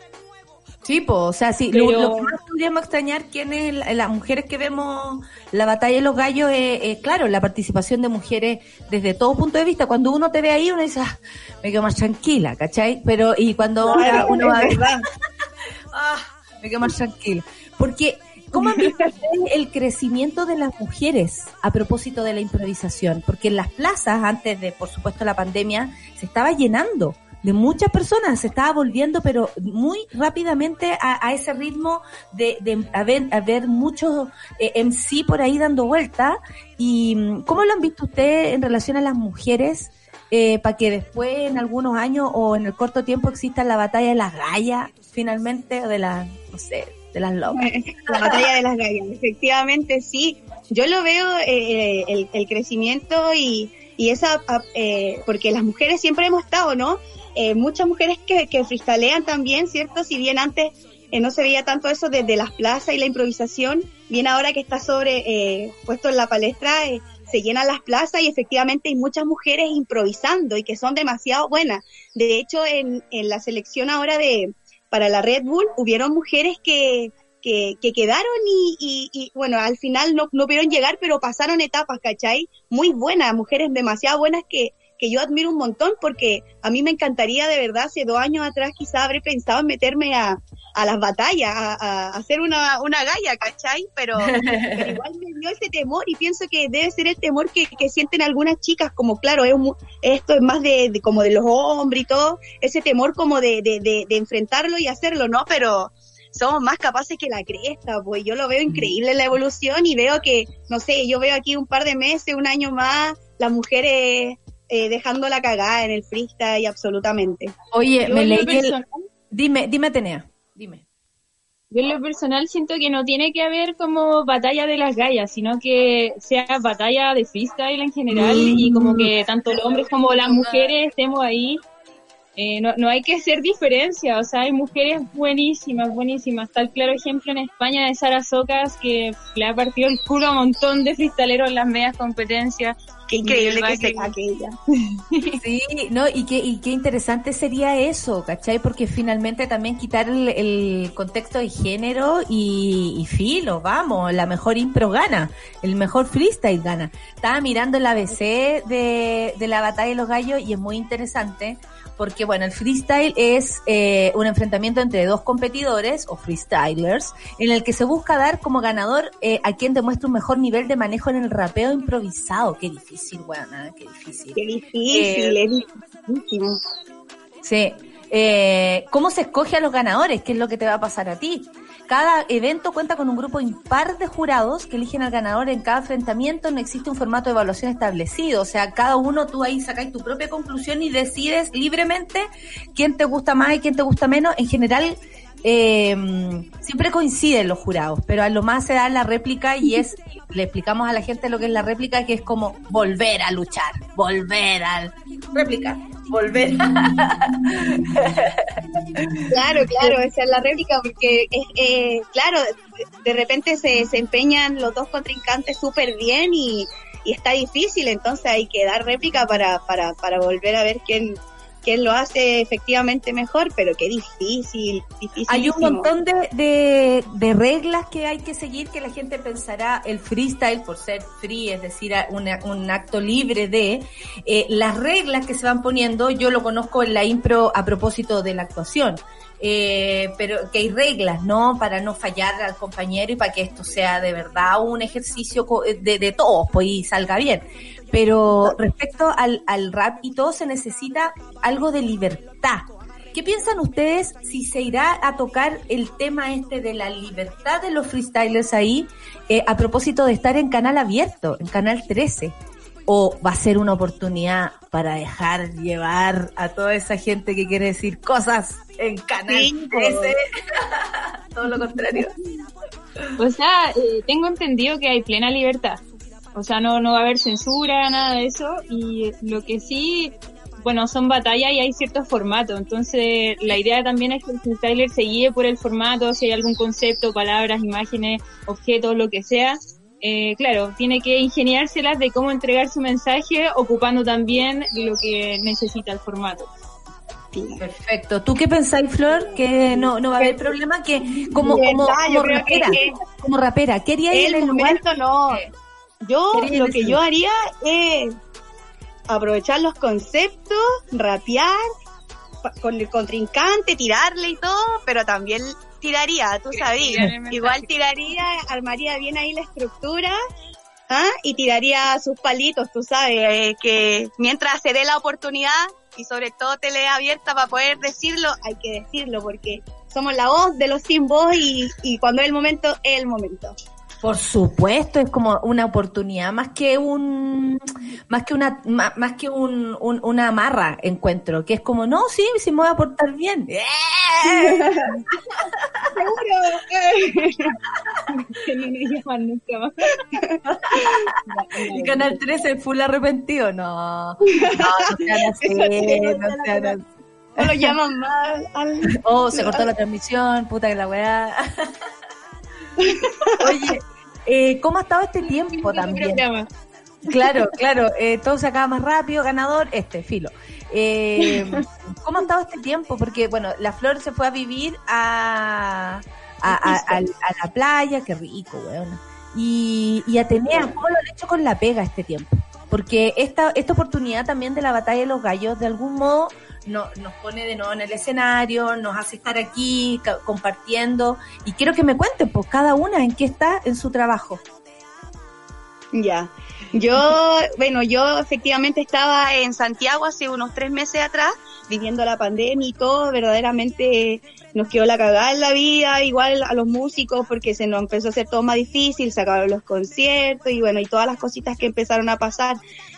Sí, po, o sea, sí, lo, Pero- lo que más podríamos extrañar quienes, la- las mujeres que vemos la batalla de los gallos, es, es, claro, la participación de mujeres desde todo punto de vista. Cuando uno te ve ahí, uno dice, ah, me quedo más tranquila, ¿cachai? Pero, y cuando ahora uno va a ver, ah, me quedo más tranquila. Porque ¿Cómo han visto el crecimiento de las mujeres a propósito de la improvisación? Porque en las plazas, antes de, por supuesto, la pandemia, se estaba llenando de muchas personas, se estaba volviendo, pero muy rápidamente a, a ese ritmo de, de haber, haber muchos eh, MC por ahí dando vuelta. ¿Y mm, cómo lo han visto ustedes en relación a las mujeres? eh, para que después en algunos años o en el corto tiempo exista la batalla de las gallas, finalmente, o de las, no sé, de las locas. La batalla de las gallas, efectivamente sí. Yo lo veo eh, el, el crecimiento y, y esa, ah, eh, porque las mujeres siempre hemos estado, ¿no? Eh, muchas mujeres que, que freestylean también, ¿cierto? Si bien antes eh, no se veía tanto eso desde las plazas y la improvisación, bien ahora que está sobre eh, puesto en la palestra, eh, se llenan las plazas y efectivamente hay muchas mujeres improvisando y que son demasiado buenas. De hecho, en, en la selección ahora de para la Red Bull hubieron mujeres que, que, que quedaron y, y, y, bueno, al final no, no pudieron llegar, pero pasaron etapas, ¿cachai? Muy buenas, mujeres demasiado buenas que, que yo admiro un montón porque a mí me encantaría de verdad, hace dos años atrás quizá habré pensado en meterme a, a las batallas, a, a hacer una, una galla, ¿cachai? Pero, pero igual me dio ese temor y pienso que debe ser el temor que, que sienten algunas chicas, como claro, es un- esto es más de, de- como de los hombres y todo, ese temor como de, de, de, de enfrentarlo y hacerlo, ¿no? Pero somos más capaces que la cresta, pues yo lo veo increíble la evolución y veo que, no sé, yo veo aquí un par de meses, un año más, las mujeres eh, dejando la cagada en el freestyle absolutamente. Oye, Yo me leí el... personal- Dime, dime Atenea, dime. Yo en lo personal siento que no tiene que haber como batalla de las gallas, sino que sea batalla de freestyle en general y como que tanto los hombres como las mujeres estemos ahí. Eh, no, no hay que hacer diferencia, o sea, hay mujeres buenísimas, buenísimas. Está el claro ejemplo en España de Sara Socas que le ha partido el culo a un montón de freestaleros en las medias competencias. Qué increíble que se que- caque ella. Sí, no, y qué, y qué interesante sería eso, ¿cachai? Porque finalmente también quitar el, el contexto de género y, y filo, vamos, la mejor impro gana, el mejor freestyle gana. Estaba mirando el ABC de, de la batalla de los gallos y es muy interesante porque, bueno, el freestyle es eh, un enfrentamiento entre dos competidores o freestylers en el que se busca dar como ganador eh, a quien demuestre un mejor nivel de manejo en el rapeo improvisado. Qué difícil, bueno, qué difícil. Qué difícil, Eh, es dificilísimo. Sí. Eh, ¿Cómo se escoge a los ganadores? ¿Qué es lo que te va a pasar a ti? Cada evento cuenta con un grupo impar de jurados que eligen al ganador en cada enfrentamiento. No existe un formato de evaluación establecido. O sea, cada uno tú ahí sacáis tu propia conclusión y decides libremente quién te gusta más y quién te gusta menos. En general, eh, siempre coinciden los jurados, pero a lo más se da la réplica y es, le explicamos a la gente lo que es la réplica, que es como volver a luchar, volver a réplica, volver. Claro, claro, esa es la réplica, porque eh, claro, de, de repente se, se empeñan los dos contrincantes súper bien y, y está difícil, entonces hay que dar réplica para, para, para volver a ver quién, quién lo hace efectivamente mejor, pero qué difícil. Hay un montón de, de, de reglas que hay que seguir que la gente pensará el freestyle por ser free, es decir, una- un acto libre de eh, las reglas que se van poniendo. Yo lo conozco en la impro a propósito de la actuación. Eh, pero que hay reglas, ¿no? Para no fallar al compañero y para que esto sea de verdad un ejercicio co- de, de todos, pues y salga bien. Pero respecto al, al rap y todo se necesita algo de libertad. ¿Qué piensan ustedes si se irá a tocar el tema este de la libertad de los freestylers ahí eh, a propósito de estar en canal abierto, en canal 13? ¿O va a ser una oportunidad para dejar llevar a toda esa gente que quiere decir cosas en canal Sí, 13? Todo lo contrario. O sea, eh, tengo entendido que hay plena libertad. O sea, no, no va a haber censura, nada de eso. Y lo que sí, bueno, son batallas y hay ciertos formatos. Entonces, la idea también es que el freestyler se guíe por el formato, si hay algún concepto, palabras, imágenes, objetos, lo que sea. Eh, claro, tiene que ingeniárselas de cómo entregar su mensaje, ocupando también lo que necesita el formato. Perfecto. ¿Tú qué pensáis, Flor? Que no, no va a haber problema que como, como, yo como rapera, que- como rapera, ¿qué harías en El el lugar? momento no. Yo lo que yo haría es aprovechar los conceptos, rapear pa- con el contrincante, tirarle y todo, pero también tiraría, tú sabías. Igual tiraría, armaría bien ahí la estructura. ¿ah? Y tiraría sus palitos, tú sabes, eh, que mientras se dé la oportunidad y sobre todo tele abierta para poder decirlo, hay que decirlo porque somos la voz de los sin voz y, y cuando es el momento, es el momento. Por supuesto, es como una oportunidad, más que un, más que una, ma- más, que un, un- una amarra encuentro, que es como, no, sí, sí me voy a portar bien. ¡Eh! Que no nos llaman nunca más. Y Canal 13 full arrepentido, no. No, no sean así, no sean así. No lo llaman mal. al- Oh, se cortó la transmisión, puta que la weá. Oye, eh, ¿cómo ha estado este tiempo también? Claro, claro, eh, todo se acaba más rápido, ganador, este, filo. Eh, ¿Cómo ha estado este tiempo? Porque, bueno, la Flor se fue a vivir a, a, a- a- a la playa, qué rico, weón. Y, y Atenea, ¿cómo lo han hecho con la pega este tiempo? Porque esta, esta oportunidad también de la batalla de los gallos, de algún modo, no- nos pone de nuevo en el escenario, nos hace estar aquí compartiendo. Y quiero que me cuenten, pues, cada una en qué está en su trabajo. Ya. Yo, bueno, yo efectivamente estaba en Santiago hace unos tres meses atrás, viviendo la pandemia y todo, verdaderamente nos quedó la cagada en la vida, igual a los músicos, porque se nos empezó a hacer todo más difícil, se acabaron los conciertos y bueno, y todas las cositas que empezaron a pasar.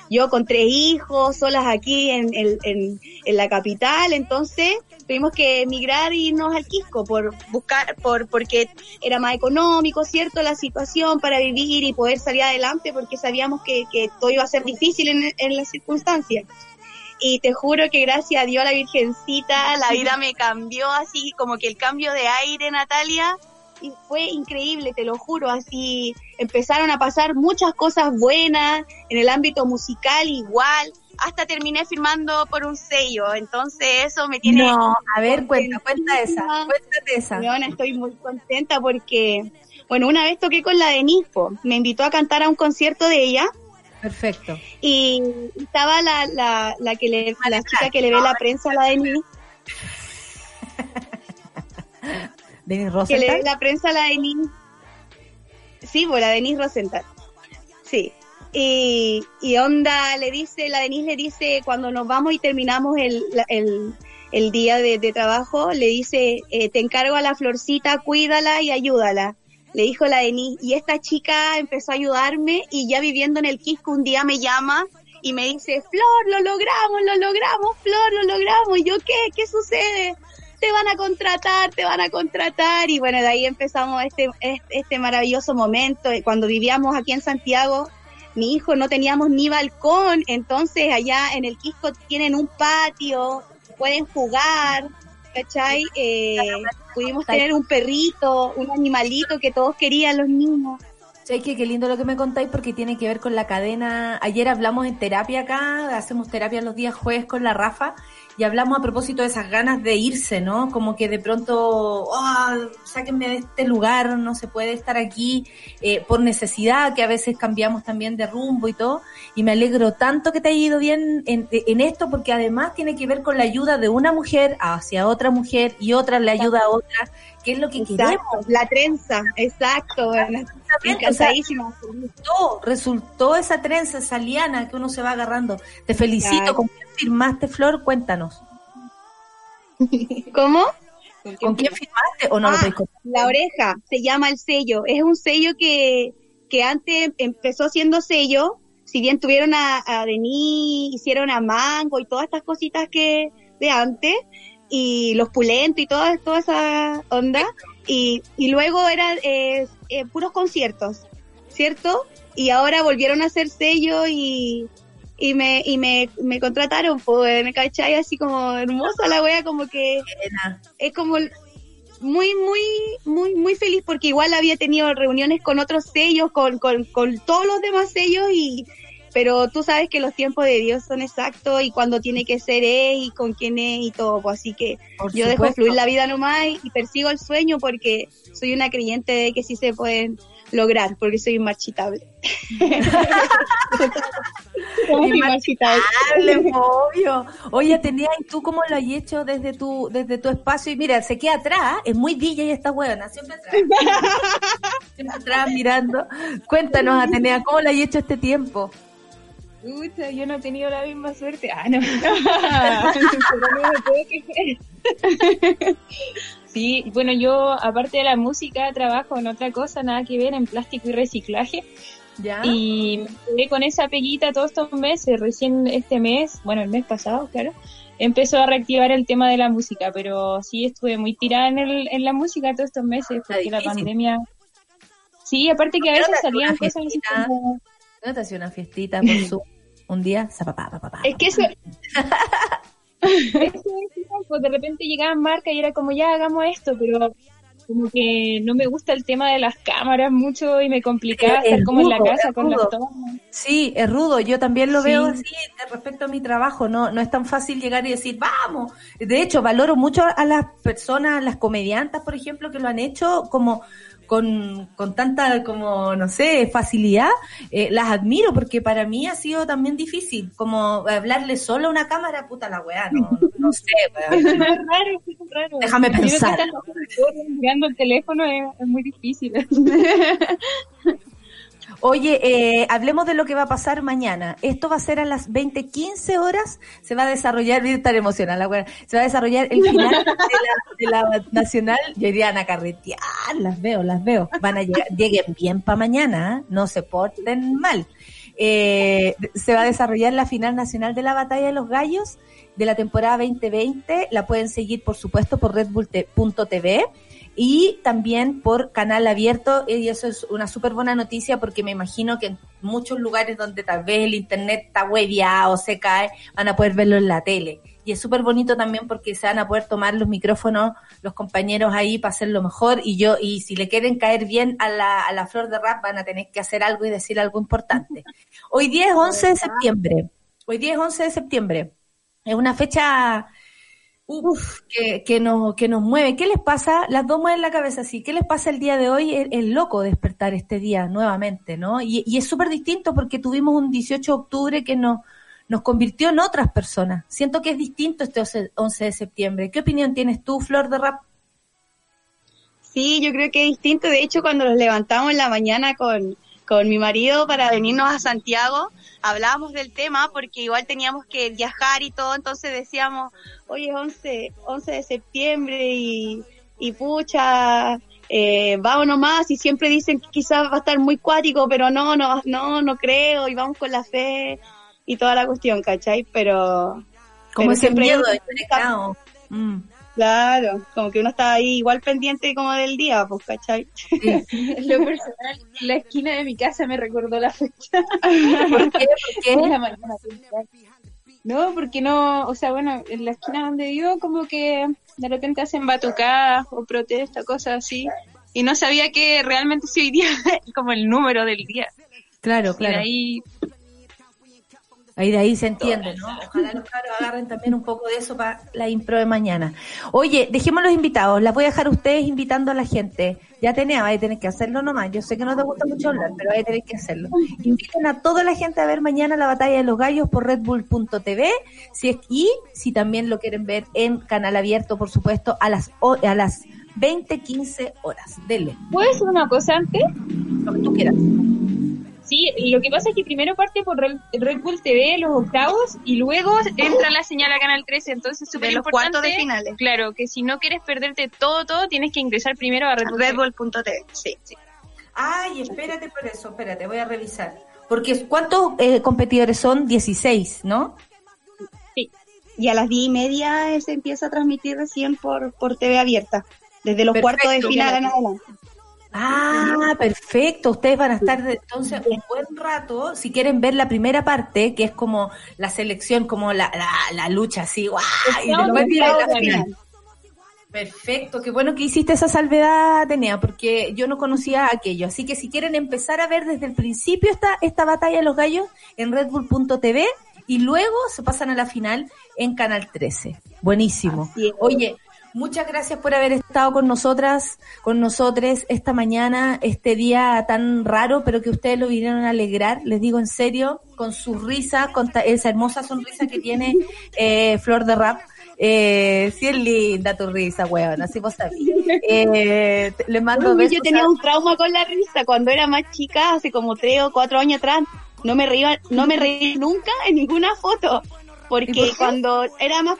Yo con tres hijos, solas aquí en, en, en, en la capital, entonces tuvimos que emigrar e irnos al Quisco por buscar, por, porque era más económico, ¿cierto? La situación para vivir y poder salir adelante porque sabíamos que, que todo iba a ser difícil en, en las circunstancias. Y te juro que gracias a Dios, a la Virgencita, la vida me cambió así, como que el cambio de aire, Natalia, y fue increíble, te lo juro, así empezaron a pasar muchas cosas buenas en el ámbito musical igual, hasta terminé firmando por un sello, entonces eso me tiene No, a ver, cuenta, cuenta esa, cuéntate esa. Estoy muy contenta porque, bueno, una vez toqué con la Denise, po. me invitó a cantar a un concierto de ella Perfecto. y estaba la, la, la que le, la chica que le ve la prensa a la Denise, Denis que le Rosenthal. la prensa a la Denise. Sí, pues la Denise Rosenthal. Sí. Y, y onda le dice, la Denise le dice, cuando nos vamos y terminamos el, el, el día de, de trabajo, le dice, eh, te encargo a la florcita, cuídala y ayúdala. Le dijo la Denise, y esta chica empezó a ayudarme y ya viviendo en el Quisco un día me llama y me dice, Flor, lo logramos, lo logramos, Flor, lo logramos. Y yo, ¿qué? ¿Qué sucede? Te van a contratar, te van a contratar. Y bueno, de ahí empezamos este, este, este maravilloso momento. Cuando vivíamos aquí en Santiago, mi hijo no teníamos ni balcón, entonces allá en el Quisco tienen un patio, pueden jugar, ¿cachai? Eh, pudimos tener un perrito, un animalito que todos querían los niños. Sé que qué lindo lo que me contáis porque tiene que ver con la cadena. Ayer hablamos en terapia acá, hacemos terapia los días jueves con la Rafa y hablamos a propósito de esas ganas de irse, ¿no? Como que de pronto, oh, sáquenme de este lugar, no se puede estar aquí eh, por necesidad, que a veces cambiamos también de rumbo y todo. Y me alegro tanto que te haya ido bien en, en esto porque además tiene que ver con la ayuda de una mujer hacia otra mujer y otra le ayuda a otra, que es lo que queremos. Exacto, la trenza, exacto, bueno, Exactamente, o sea, encantadísima. resultó, resultó esa trenza, esa liana que uno se va agarrando. Te felicito. Claro. ¿Con quién firmaste, Flor? Cuéntanos. ¿Cómo? ¿Con quién firmaste o no lo Ah, contar? La oreja, se llama el sello. Es un sello que, que antes empezó siendo sello, si bien tuvieron a, a Denis, hicieron a Mango y todas estas cositas que de antes, y los pulentos y toda, toda esa onda, y, y luego eran eh, eh, puros conciertos, ¿cierto? Y ahora volvieron a hacer sello y, y me, y me, me contrataron, pues, me cachai así como hermosa la wea, como que es como muy, muy, muy, muy feliz porque igual había tenido reuniones con otros sellos, con, con, con todos los demás sellos y, pero tú sabes que los tiempos de Dios son exactos y cuando tiene que ser es y con quién es y todo, pues así que Por yo dejo fluir la vida nomás y, y persigo el sueño porque soy una creyente de que sí se pueden lograr porque soy inmarchitable. Como Y Marcita. Dale, obvio. Oye, Atenea, ¿y tú cómo lo has hecho desde tu, desde tu espacio? Y mira, se queda atrás, es muy DJ esta huevona, siempre atrás. siempre atrás mirando. Cuéntanos, Atenea, ¿cómo lo has hecho este tiempo? Yo no he tenido la misma suerte. Ah, no. Pero no me puedo quejar. Sí, bueno, yo aparte de la música trabajo en otra cosa, nada que ver, en plástico y reciclaje. ¿Ya? Y me quedé con esa peguita todos estos meses. Recién este mes, bueno, el mes pasado, claro, empezó a reactivar el tema de la música, pero sí estuve muy tirada en, el, en la música todos estos meses porque la pandemia... Sí, aparte que a ¿Por qué no veces salían cosas como... ¿No te hacía una fiestita por su un día? Zapapá, papá, Es que eso... eso es, pues de repente llegaban marcas y era como, ya hagamos esto, pero como que no me gusta el tema de las cámaras mucho y me complicaba Es estar como en la casa con las tomas. Sí, es rudo. Yo también lo Sí. veo así respecto a mi trabajo. No, no es tan fácil llegar y decir, vamos. De hecho, valoro mucho a las personas, las comediantas, por ejemplo, que lo han hecho como con, con tanta, como, no sé, facilidad. Eh, las admiro porque para mí ha sido también difícil. Como hablarle solo a una cámara, puta la weá. No, no, sé, weá. Es raro, es raro. Déjame pensar. mirando el teléfono es, es muy difícil. Oye, eh, hablemos de lo que va a pasar mañana. Esto va a ser a las 20:15 horas. Se va a desarrollar, voy a estar emocionada, la buena. Se va a desarrollar el final de la, de la nacional. Yo las veo, las veo. Van a llegar, lleguen bien para mañana, ¿eh? no se porten mal. Eh, se va a desarrollar la final nacional de la batalla de los gallos de la temporada 2020. La pueden seguir, por supuesto, por redbull.tv y también por canal abierto y eso es una súper buena noticia porque me imagino que en muchos lugares donde tal vez el internet está hueviado o se cae van a poder verlo en la tele. Y es súper bonito también porque se van a poder tomar los micrófonos los compañeros ahí para hacerlo mejor y yo y si le quieren caer bien a la, a la flor de rap van a tener que hacer algo y decir algo importante. Hoy día es 11 de septiembre. Hoy día es 11 de septiembre. Es una fecha Uf, que, que, nos, que nos mueve. ¿Qué les pasa? Las dos mueven la cabeza así. ¿Qué les pasa el día de hoy? Es, es loco despertar este día nuevamente, ¿no? Y, y es súper distinto porque tuvimos un 18 de octubre que nos, nos convirtió en otras personas. Siento que es distinto este 11 de septiembre. ¿Qué opinión tienes tú, Flor de Rap? Sí, yo creo que es distinto. De hecho, cuando nos levantamos en la mañana con, con mi marido para venirnos a Santiago, hablábamos del tema porque igual teníamos que viajar y todo, entonces decíamos, oye, 11, 11 de septiembre y, y pucha, eh, vámonos más y siempre dicen que quizás va a estar muy cuático, pero no, no, no, no creo y vamos con la fe y toda la cuestión, ¿cachai? Pero... Como pero ese siempre miedo hay-. Mm. Claro, como que uno está ahí igual pendiente como del día, pues, ¿cachai? Lo personal, la esquina de mi casa me recordó la fecha. ¿Por qué? ¿Por de la mañana. No, porque no, o sea, bueno, en la esquina donde vivo como que de repente hacen batucadas o protestas, cosas así. Y no sabía que realmente si hoy día como el número del día. Claro, Y de claro. ahí, Ahí de ahí se entiende, ¿no? Ojalá los caros agarren también un poco de eso para la impro de mañana. Oye, dejemos los invitados. Las voy a dejar a ustedes invitando a la gente. Ya tenía, vais a tener que hacerlo nomás. Yo sé que no te gusta mucho hablar, pero vais a tener que hacerlo. Inviten a toda la gente a ver mañana la batalla de los gallos por redbull.tv. Si es, y si también lo quieren ver en canal abierto, por supuesto, a las, a las 20, 15 horas. Denle, ¿puedo decir una cosa antes? lo que tú quieras. Sí, lo que pasa es que primero parte por Red, Bull TV, los octavos, y luego entra la señal a Canal 13. Entonces, súper importante. cuartos de finales. Claro, que si no quieres perderte todo, todo, tienes que ingresar primero a Red Bull. TV. Redbull.tv, sí, sí. Ay, espérate por eso, espérate, voy a revisar. Porque ¿cuántos eh, competidores son? 16, ¿no? Y a las diez y media se empieza a transmitir recién por, por TV abierta, desde los Perfecto, cuartos de final en adelante. Ah, perfecto. Ustedes van a estar entonces un buen rato. Si quieren ver la primera parte, que es como la selección, como la, la, la lucha así, ¡guau! Y la final. Perfecto, qué bueno que hiciste esa salvedad, Atenea, porque yo no conocía aquello. Así que si quieren empezar a ver desde el principio esta, esta batalla de los gallos en redbull.tv y luego se pasan a la final en Canal 13. Buenísimo. Oye, Muchas gracias por haber estado con nosotras, con nosotros esta mañana, este día tan raro, pero que ustedes lo vinieron a alegrar, les digo en serio, con su risa, con esa hermosa sonrisa que tiene eh, Flor de Rap. Eh, sí es linda tu risa, weón, así vos sabías. Eh, te- le mando Uy, besos yo tenía un trauma con la risa cuando era más chica, hace como tres o cuatro años atrás. No me reía, no me reí nunca en ninguna foto, ¿Y porque por cuando era más,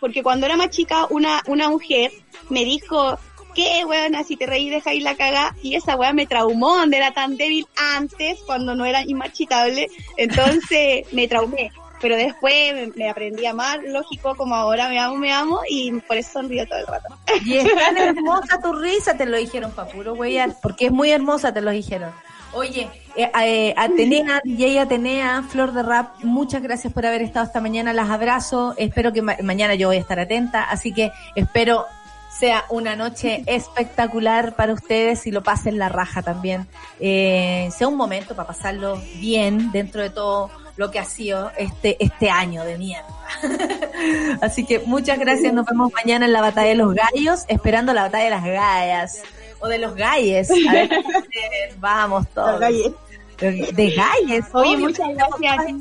porque cuando era más chica una una mujer me dijo qué weona si te reí deja ir la caga y esa weá me traumó donde era tan débil antes cuando no era inmachitable, entonces me traumé. Pero después me, me aprendí a amar, lógico, como ahora me amo, me amo, y por eso sonrío todo el rato. Y es tan hermosa tu risa, te lo dijeron pa' puro weyar, porque es muy hermosa, te lo dijeron. Oye, eh, eh, Atenea, DJ Atenea, Flor de Rap, muchas gracias por haber estado esta mañana, las abrazo, espero que ma- mañana yo voy a estar atenta, así que espero sea una noche espectacular para ustedes y lo pasen la raja también. Eh, sea un momento para pasarlo bien dentro de todo lo que ha sido este, este año de mierda. Así que muchas gracias, nos vemos mañana en la batalla de los gallos, esperando la batalla de las gallas. O de los galles. A ver, eh, vamos todos. galles. De galles. Oye, obvio, muchas gracias.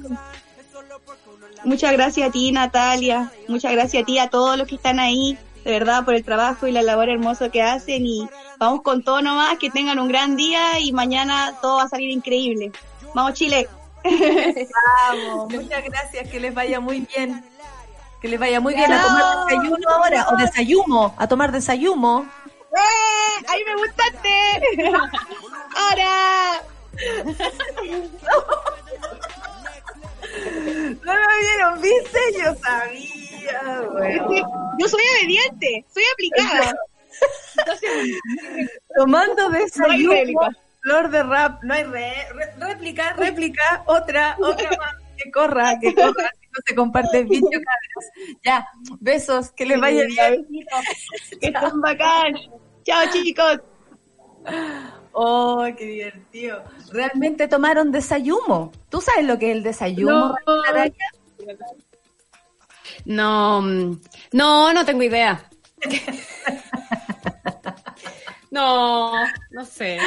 Muchas gracias a ti, Natalia. Muchas gracias a ti, a todos los que están ahí, de verdad, por el trabajo y la labor hermosa que hacen. Y vamos con todo nomás, que tengan un gran día y mañana todo va a salir increíble. Vamos, Chile. Vamos, muchas gracias, que les vaya muy bien. Que les vaya muy bien a tomar desayuno ahora, o desayuno, a tomar desayuno. ¡Eh! ¡Ahí me gustaste! ¡Ahora! No lo vieron, ¿viste? Yo sabía, güey. Yo soy obediente, soy aplicada. Tomando desayuno. réplica. Flor de rap, no hay re, re- réplica, réplica, otra, otra más. Que corra, que corra, no se comparte el vídeo, cabros. Ya, besos, que les vaya bien. Que están bacán. Chao, chicos. Oh, qué divertido. Realmente tomaron desayuno. ¿Tú sabes lo que es el desayuno? No. No, mm, no, no tengo idea. No, no sé.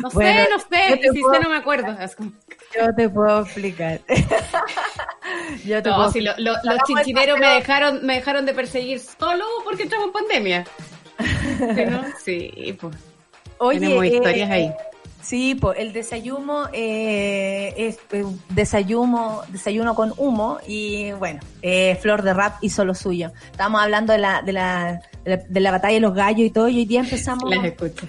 No sé, no sé. Si puedo- sé, no me acuerdo. Yo te puedo explicar. Yo te No, puedo si lo- lo- los chinchineros me dejaron, me dejaron de perseguir solo porque entramos en pandemia. Sí, pues. Oye, Tenemos eh, historias ahí. Sí, pues el desayuno eh, es eh, desayuno, desayuno con humo y bueno, eh, Flor de Rap hizo lo suyo. Estábamos hablando de la, de la, de la, de la batalla de los gallos y todo y hoy día empezamos Las escucho.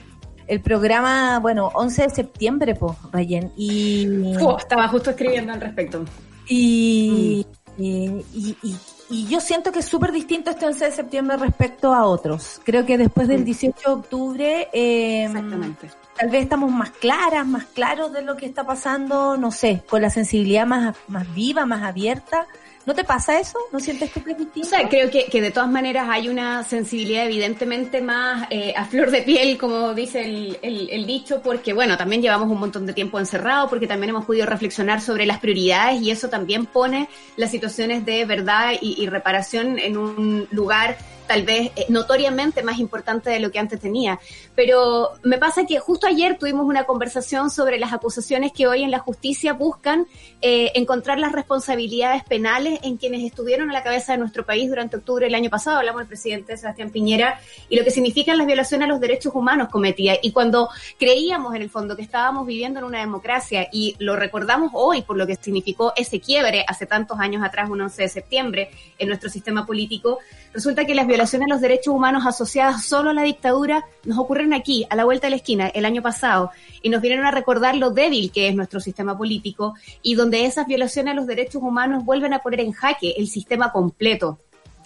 el programa, bueno, 11 de septiembre, pues, Rayen. Y, estaba justo escribiendo al respecto. y, Mm. y, y, y- y yo siento que es súper distinto este 11 de septiembre respecto a otros. Creo que después del 18 de octubre... eh, Exactamente. tal vez estamos más claras, más claros de lo que está pasando, no sé, con la sensibilidad más, más viva, más abierta. ¿No te pasa eso? ¿No sientes que es O distinto? sea, creo que, que de todas maneras hay una sensibilidad evidentemente más eh, a flor de piel, como dice el, el- dicho, porque bueno, también llevamos un montón de tiempo encerrado, porque también hemos podido reflexionar sobre las prioridades y eso también pone las situaciones de verdad y reparación en un lugar tal vez eh, notoriamente más importante de lo que antes tenía. Pero me pasa que justo ayer tuvimos una conversación sobre las acusaciones que hoy en la justicia buscan eh, encontrar las responsabilidades penales en quienes estuvieron a la cabeza de nuestro país durante octubre del año pasado. Hablamos del presidente Sebastián Piñera y lo que significan las violaciones a los derechos humanos cometidas. Y cuando creíamos en el fondo que estábamos viviendo en una democracia y lo recordamos hoy por lo que significó ese quiebre hace tantos años atrás, un 11 de septiembre, en nuestro sistema político, resulta que las a los derechos humanos asociadas solo a la dictadura nos ocurren aquí, a la vuelta de la esquina, el año pasado, y nos vienen a recordar lo débil que es nuestro sistema político y donde esas violaciones a los derechos humanos vuelven a poner en jaque el sistema completo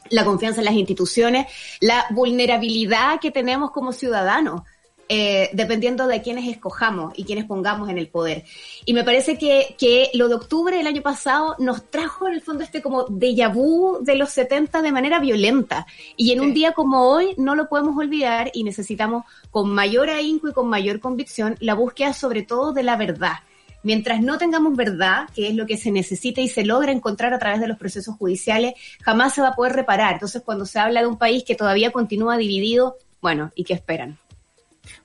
la confianza en las instituciones, la vulnerabilidad que tenemos como ciudadanos, eh, dependiendo de quienes escojamos y quienes pongamos en el poder. Y me parece que, que lo de octubre del año pasado nos trajo en el fondo este como déjà vu de los 70 de manera violenta. Y en un día como hoy no lo podemos olvidar y necesitamos con mayor ahínco y con mayor convicción la búsqueda sobre todo de la verdad mientras no tengamos verdad, que es lo que se necesita y se logra encontrar a través de los procesos judiciales, jamás se va a poder reparar. Entonces, cuando se habla de un país que todavía continúa dividido, bueno, ¿y qué esperan?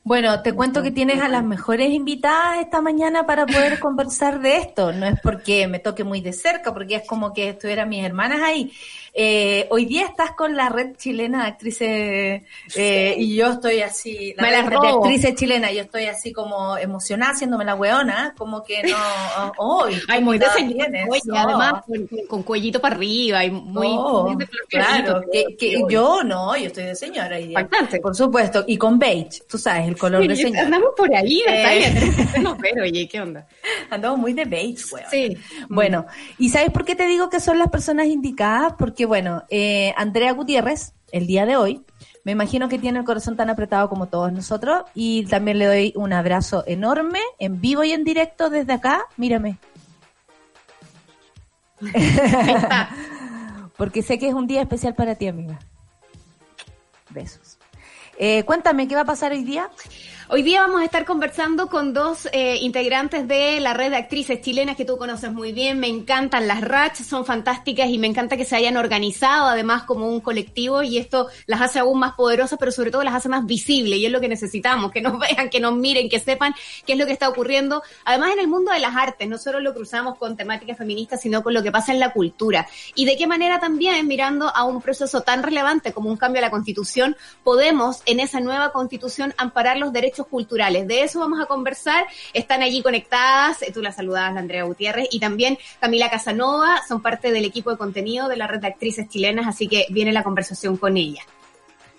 Bueno, te cuento que tienes a las mejores invitadas esta mañana para poder conversar de esto. No es porque me toque muy de cerca, porque es como que estuvieran mis hermanas ahí. Eh, hoy día estás con la red chilena de actrices eh, y yo estoy así, la Me red de actrices chilenas, yo estoy así como emocionada haciéndome la weona, como que no, oh, hoy, Ay, muy de oh. además con, con cuellito para arriba y muy, Oh, muy de claro, que, yo no, yo estoy de señora hoy día. Bastante. Por supuesto, y con beige, tú sabes, el color de señora. Andamos por ahí, Eh. No, pero oye, ¿qué onda? Andamos muy de beige, weón. Sí. Bueno, ¿y sabes por qué te digo que son las personas indicadas? Porque, bueno, eh, Andrea Gutiérrez, el día de hoy, me imagino que tiene el corazón tan apretado como todos nosotros y también le doy un abrazo enorme, en vivo y en directo desde acá. Mírame. Porque sé que es un día especial para ti, amiga. Besos. Eh, cuéntame, ¿qué va a pasar hoy día? Hoy día vamos a estar conversando con dos eh, integrantes de la red de actrices chilenas que tú conoces muy bien. Me encantan las RACH, son fantásticas y me encanta que se hayan organizado además como un colectivo y esto las hace aún más poderosas, pero sobre todo las hace más visibles y es lo que necesitamos, que nos vean, que nos miren, que sepan qué es lo que está ocurriendo. Además en el mundo de las artes, no solo lo cruzamos con temáticas feministas, sino con lo que pasa en la cultura. Y de qué manera también, mirando a un proceso tan relevante como un cambio a la constitución, podemos en esa nueva constitución amparar los derechos culturales. De eso vamos a conversar. Están allí conectadas, eh, tú la saludabas, Andrea Gutiérrez, y también Camila Casanova, son parte del equipo de contenido de la red de actrices chilenas, así que viene la conversación con ella.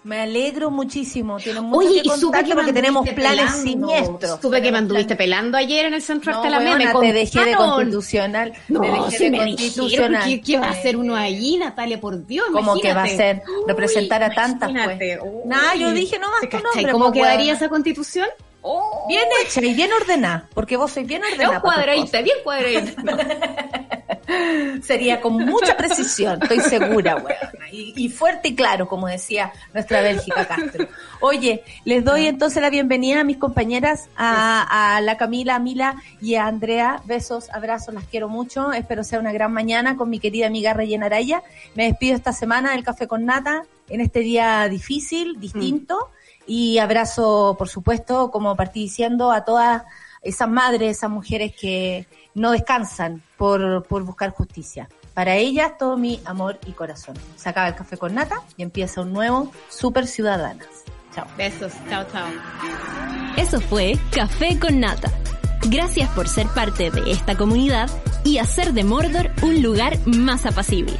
Me alegro muchísimo. Tienen mucho Oye, que y supe que porque tenemos planes pelando. siniestros. Supe que me anduviste pelando ayer en el Centro No, Hasta la te dejé de constitucional. No, te dejé si de me constitucional. dijeron que va a ser uno allí, Natalia, por Dios, Como que va a ser representar a tantas, pues. Uy. Nah, yo dije nomás ¿Te tu nombre, ¿Cómo pues, quedaría esa constitución? Oh. Bien hecha y bien ordenada, porque vos sois bien ordenada. cuadradita, bien cuadradita. Sería con mucha precisión, estoy segura, weona. Y, y fuerte y claro, como decía nuestra Bélgica Castro. Oye, les doy entonces la bienvenida a mis compañeras, a, a la Camila, a Mila y a Andrea. Besos, abrazos, las quiero mucho. Espero sea una gran mañana con mi querida amiga Reyena Araya. Me despido esta semana del Café con Nata en este día difícil, distinto. Y abrazo, por supuesto, como partí diciendo, a todas esas madres, esas mujeres que no descansan por, por buscar justicia. Para ellas, todo mi amor y corazón. Se acaba el café con nata y empieza un nuevo Super Ciudadanas. Chao. Besos, chao, chao. Eso fue Café con Nata. Gracias por ser parte de esta comunidad y hacer de Mordor un lugar más apacible.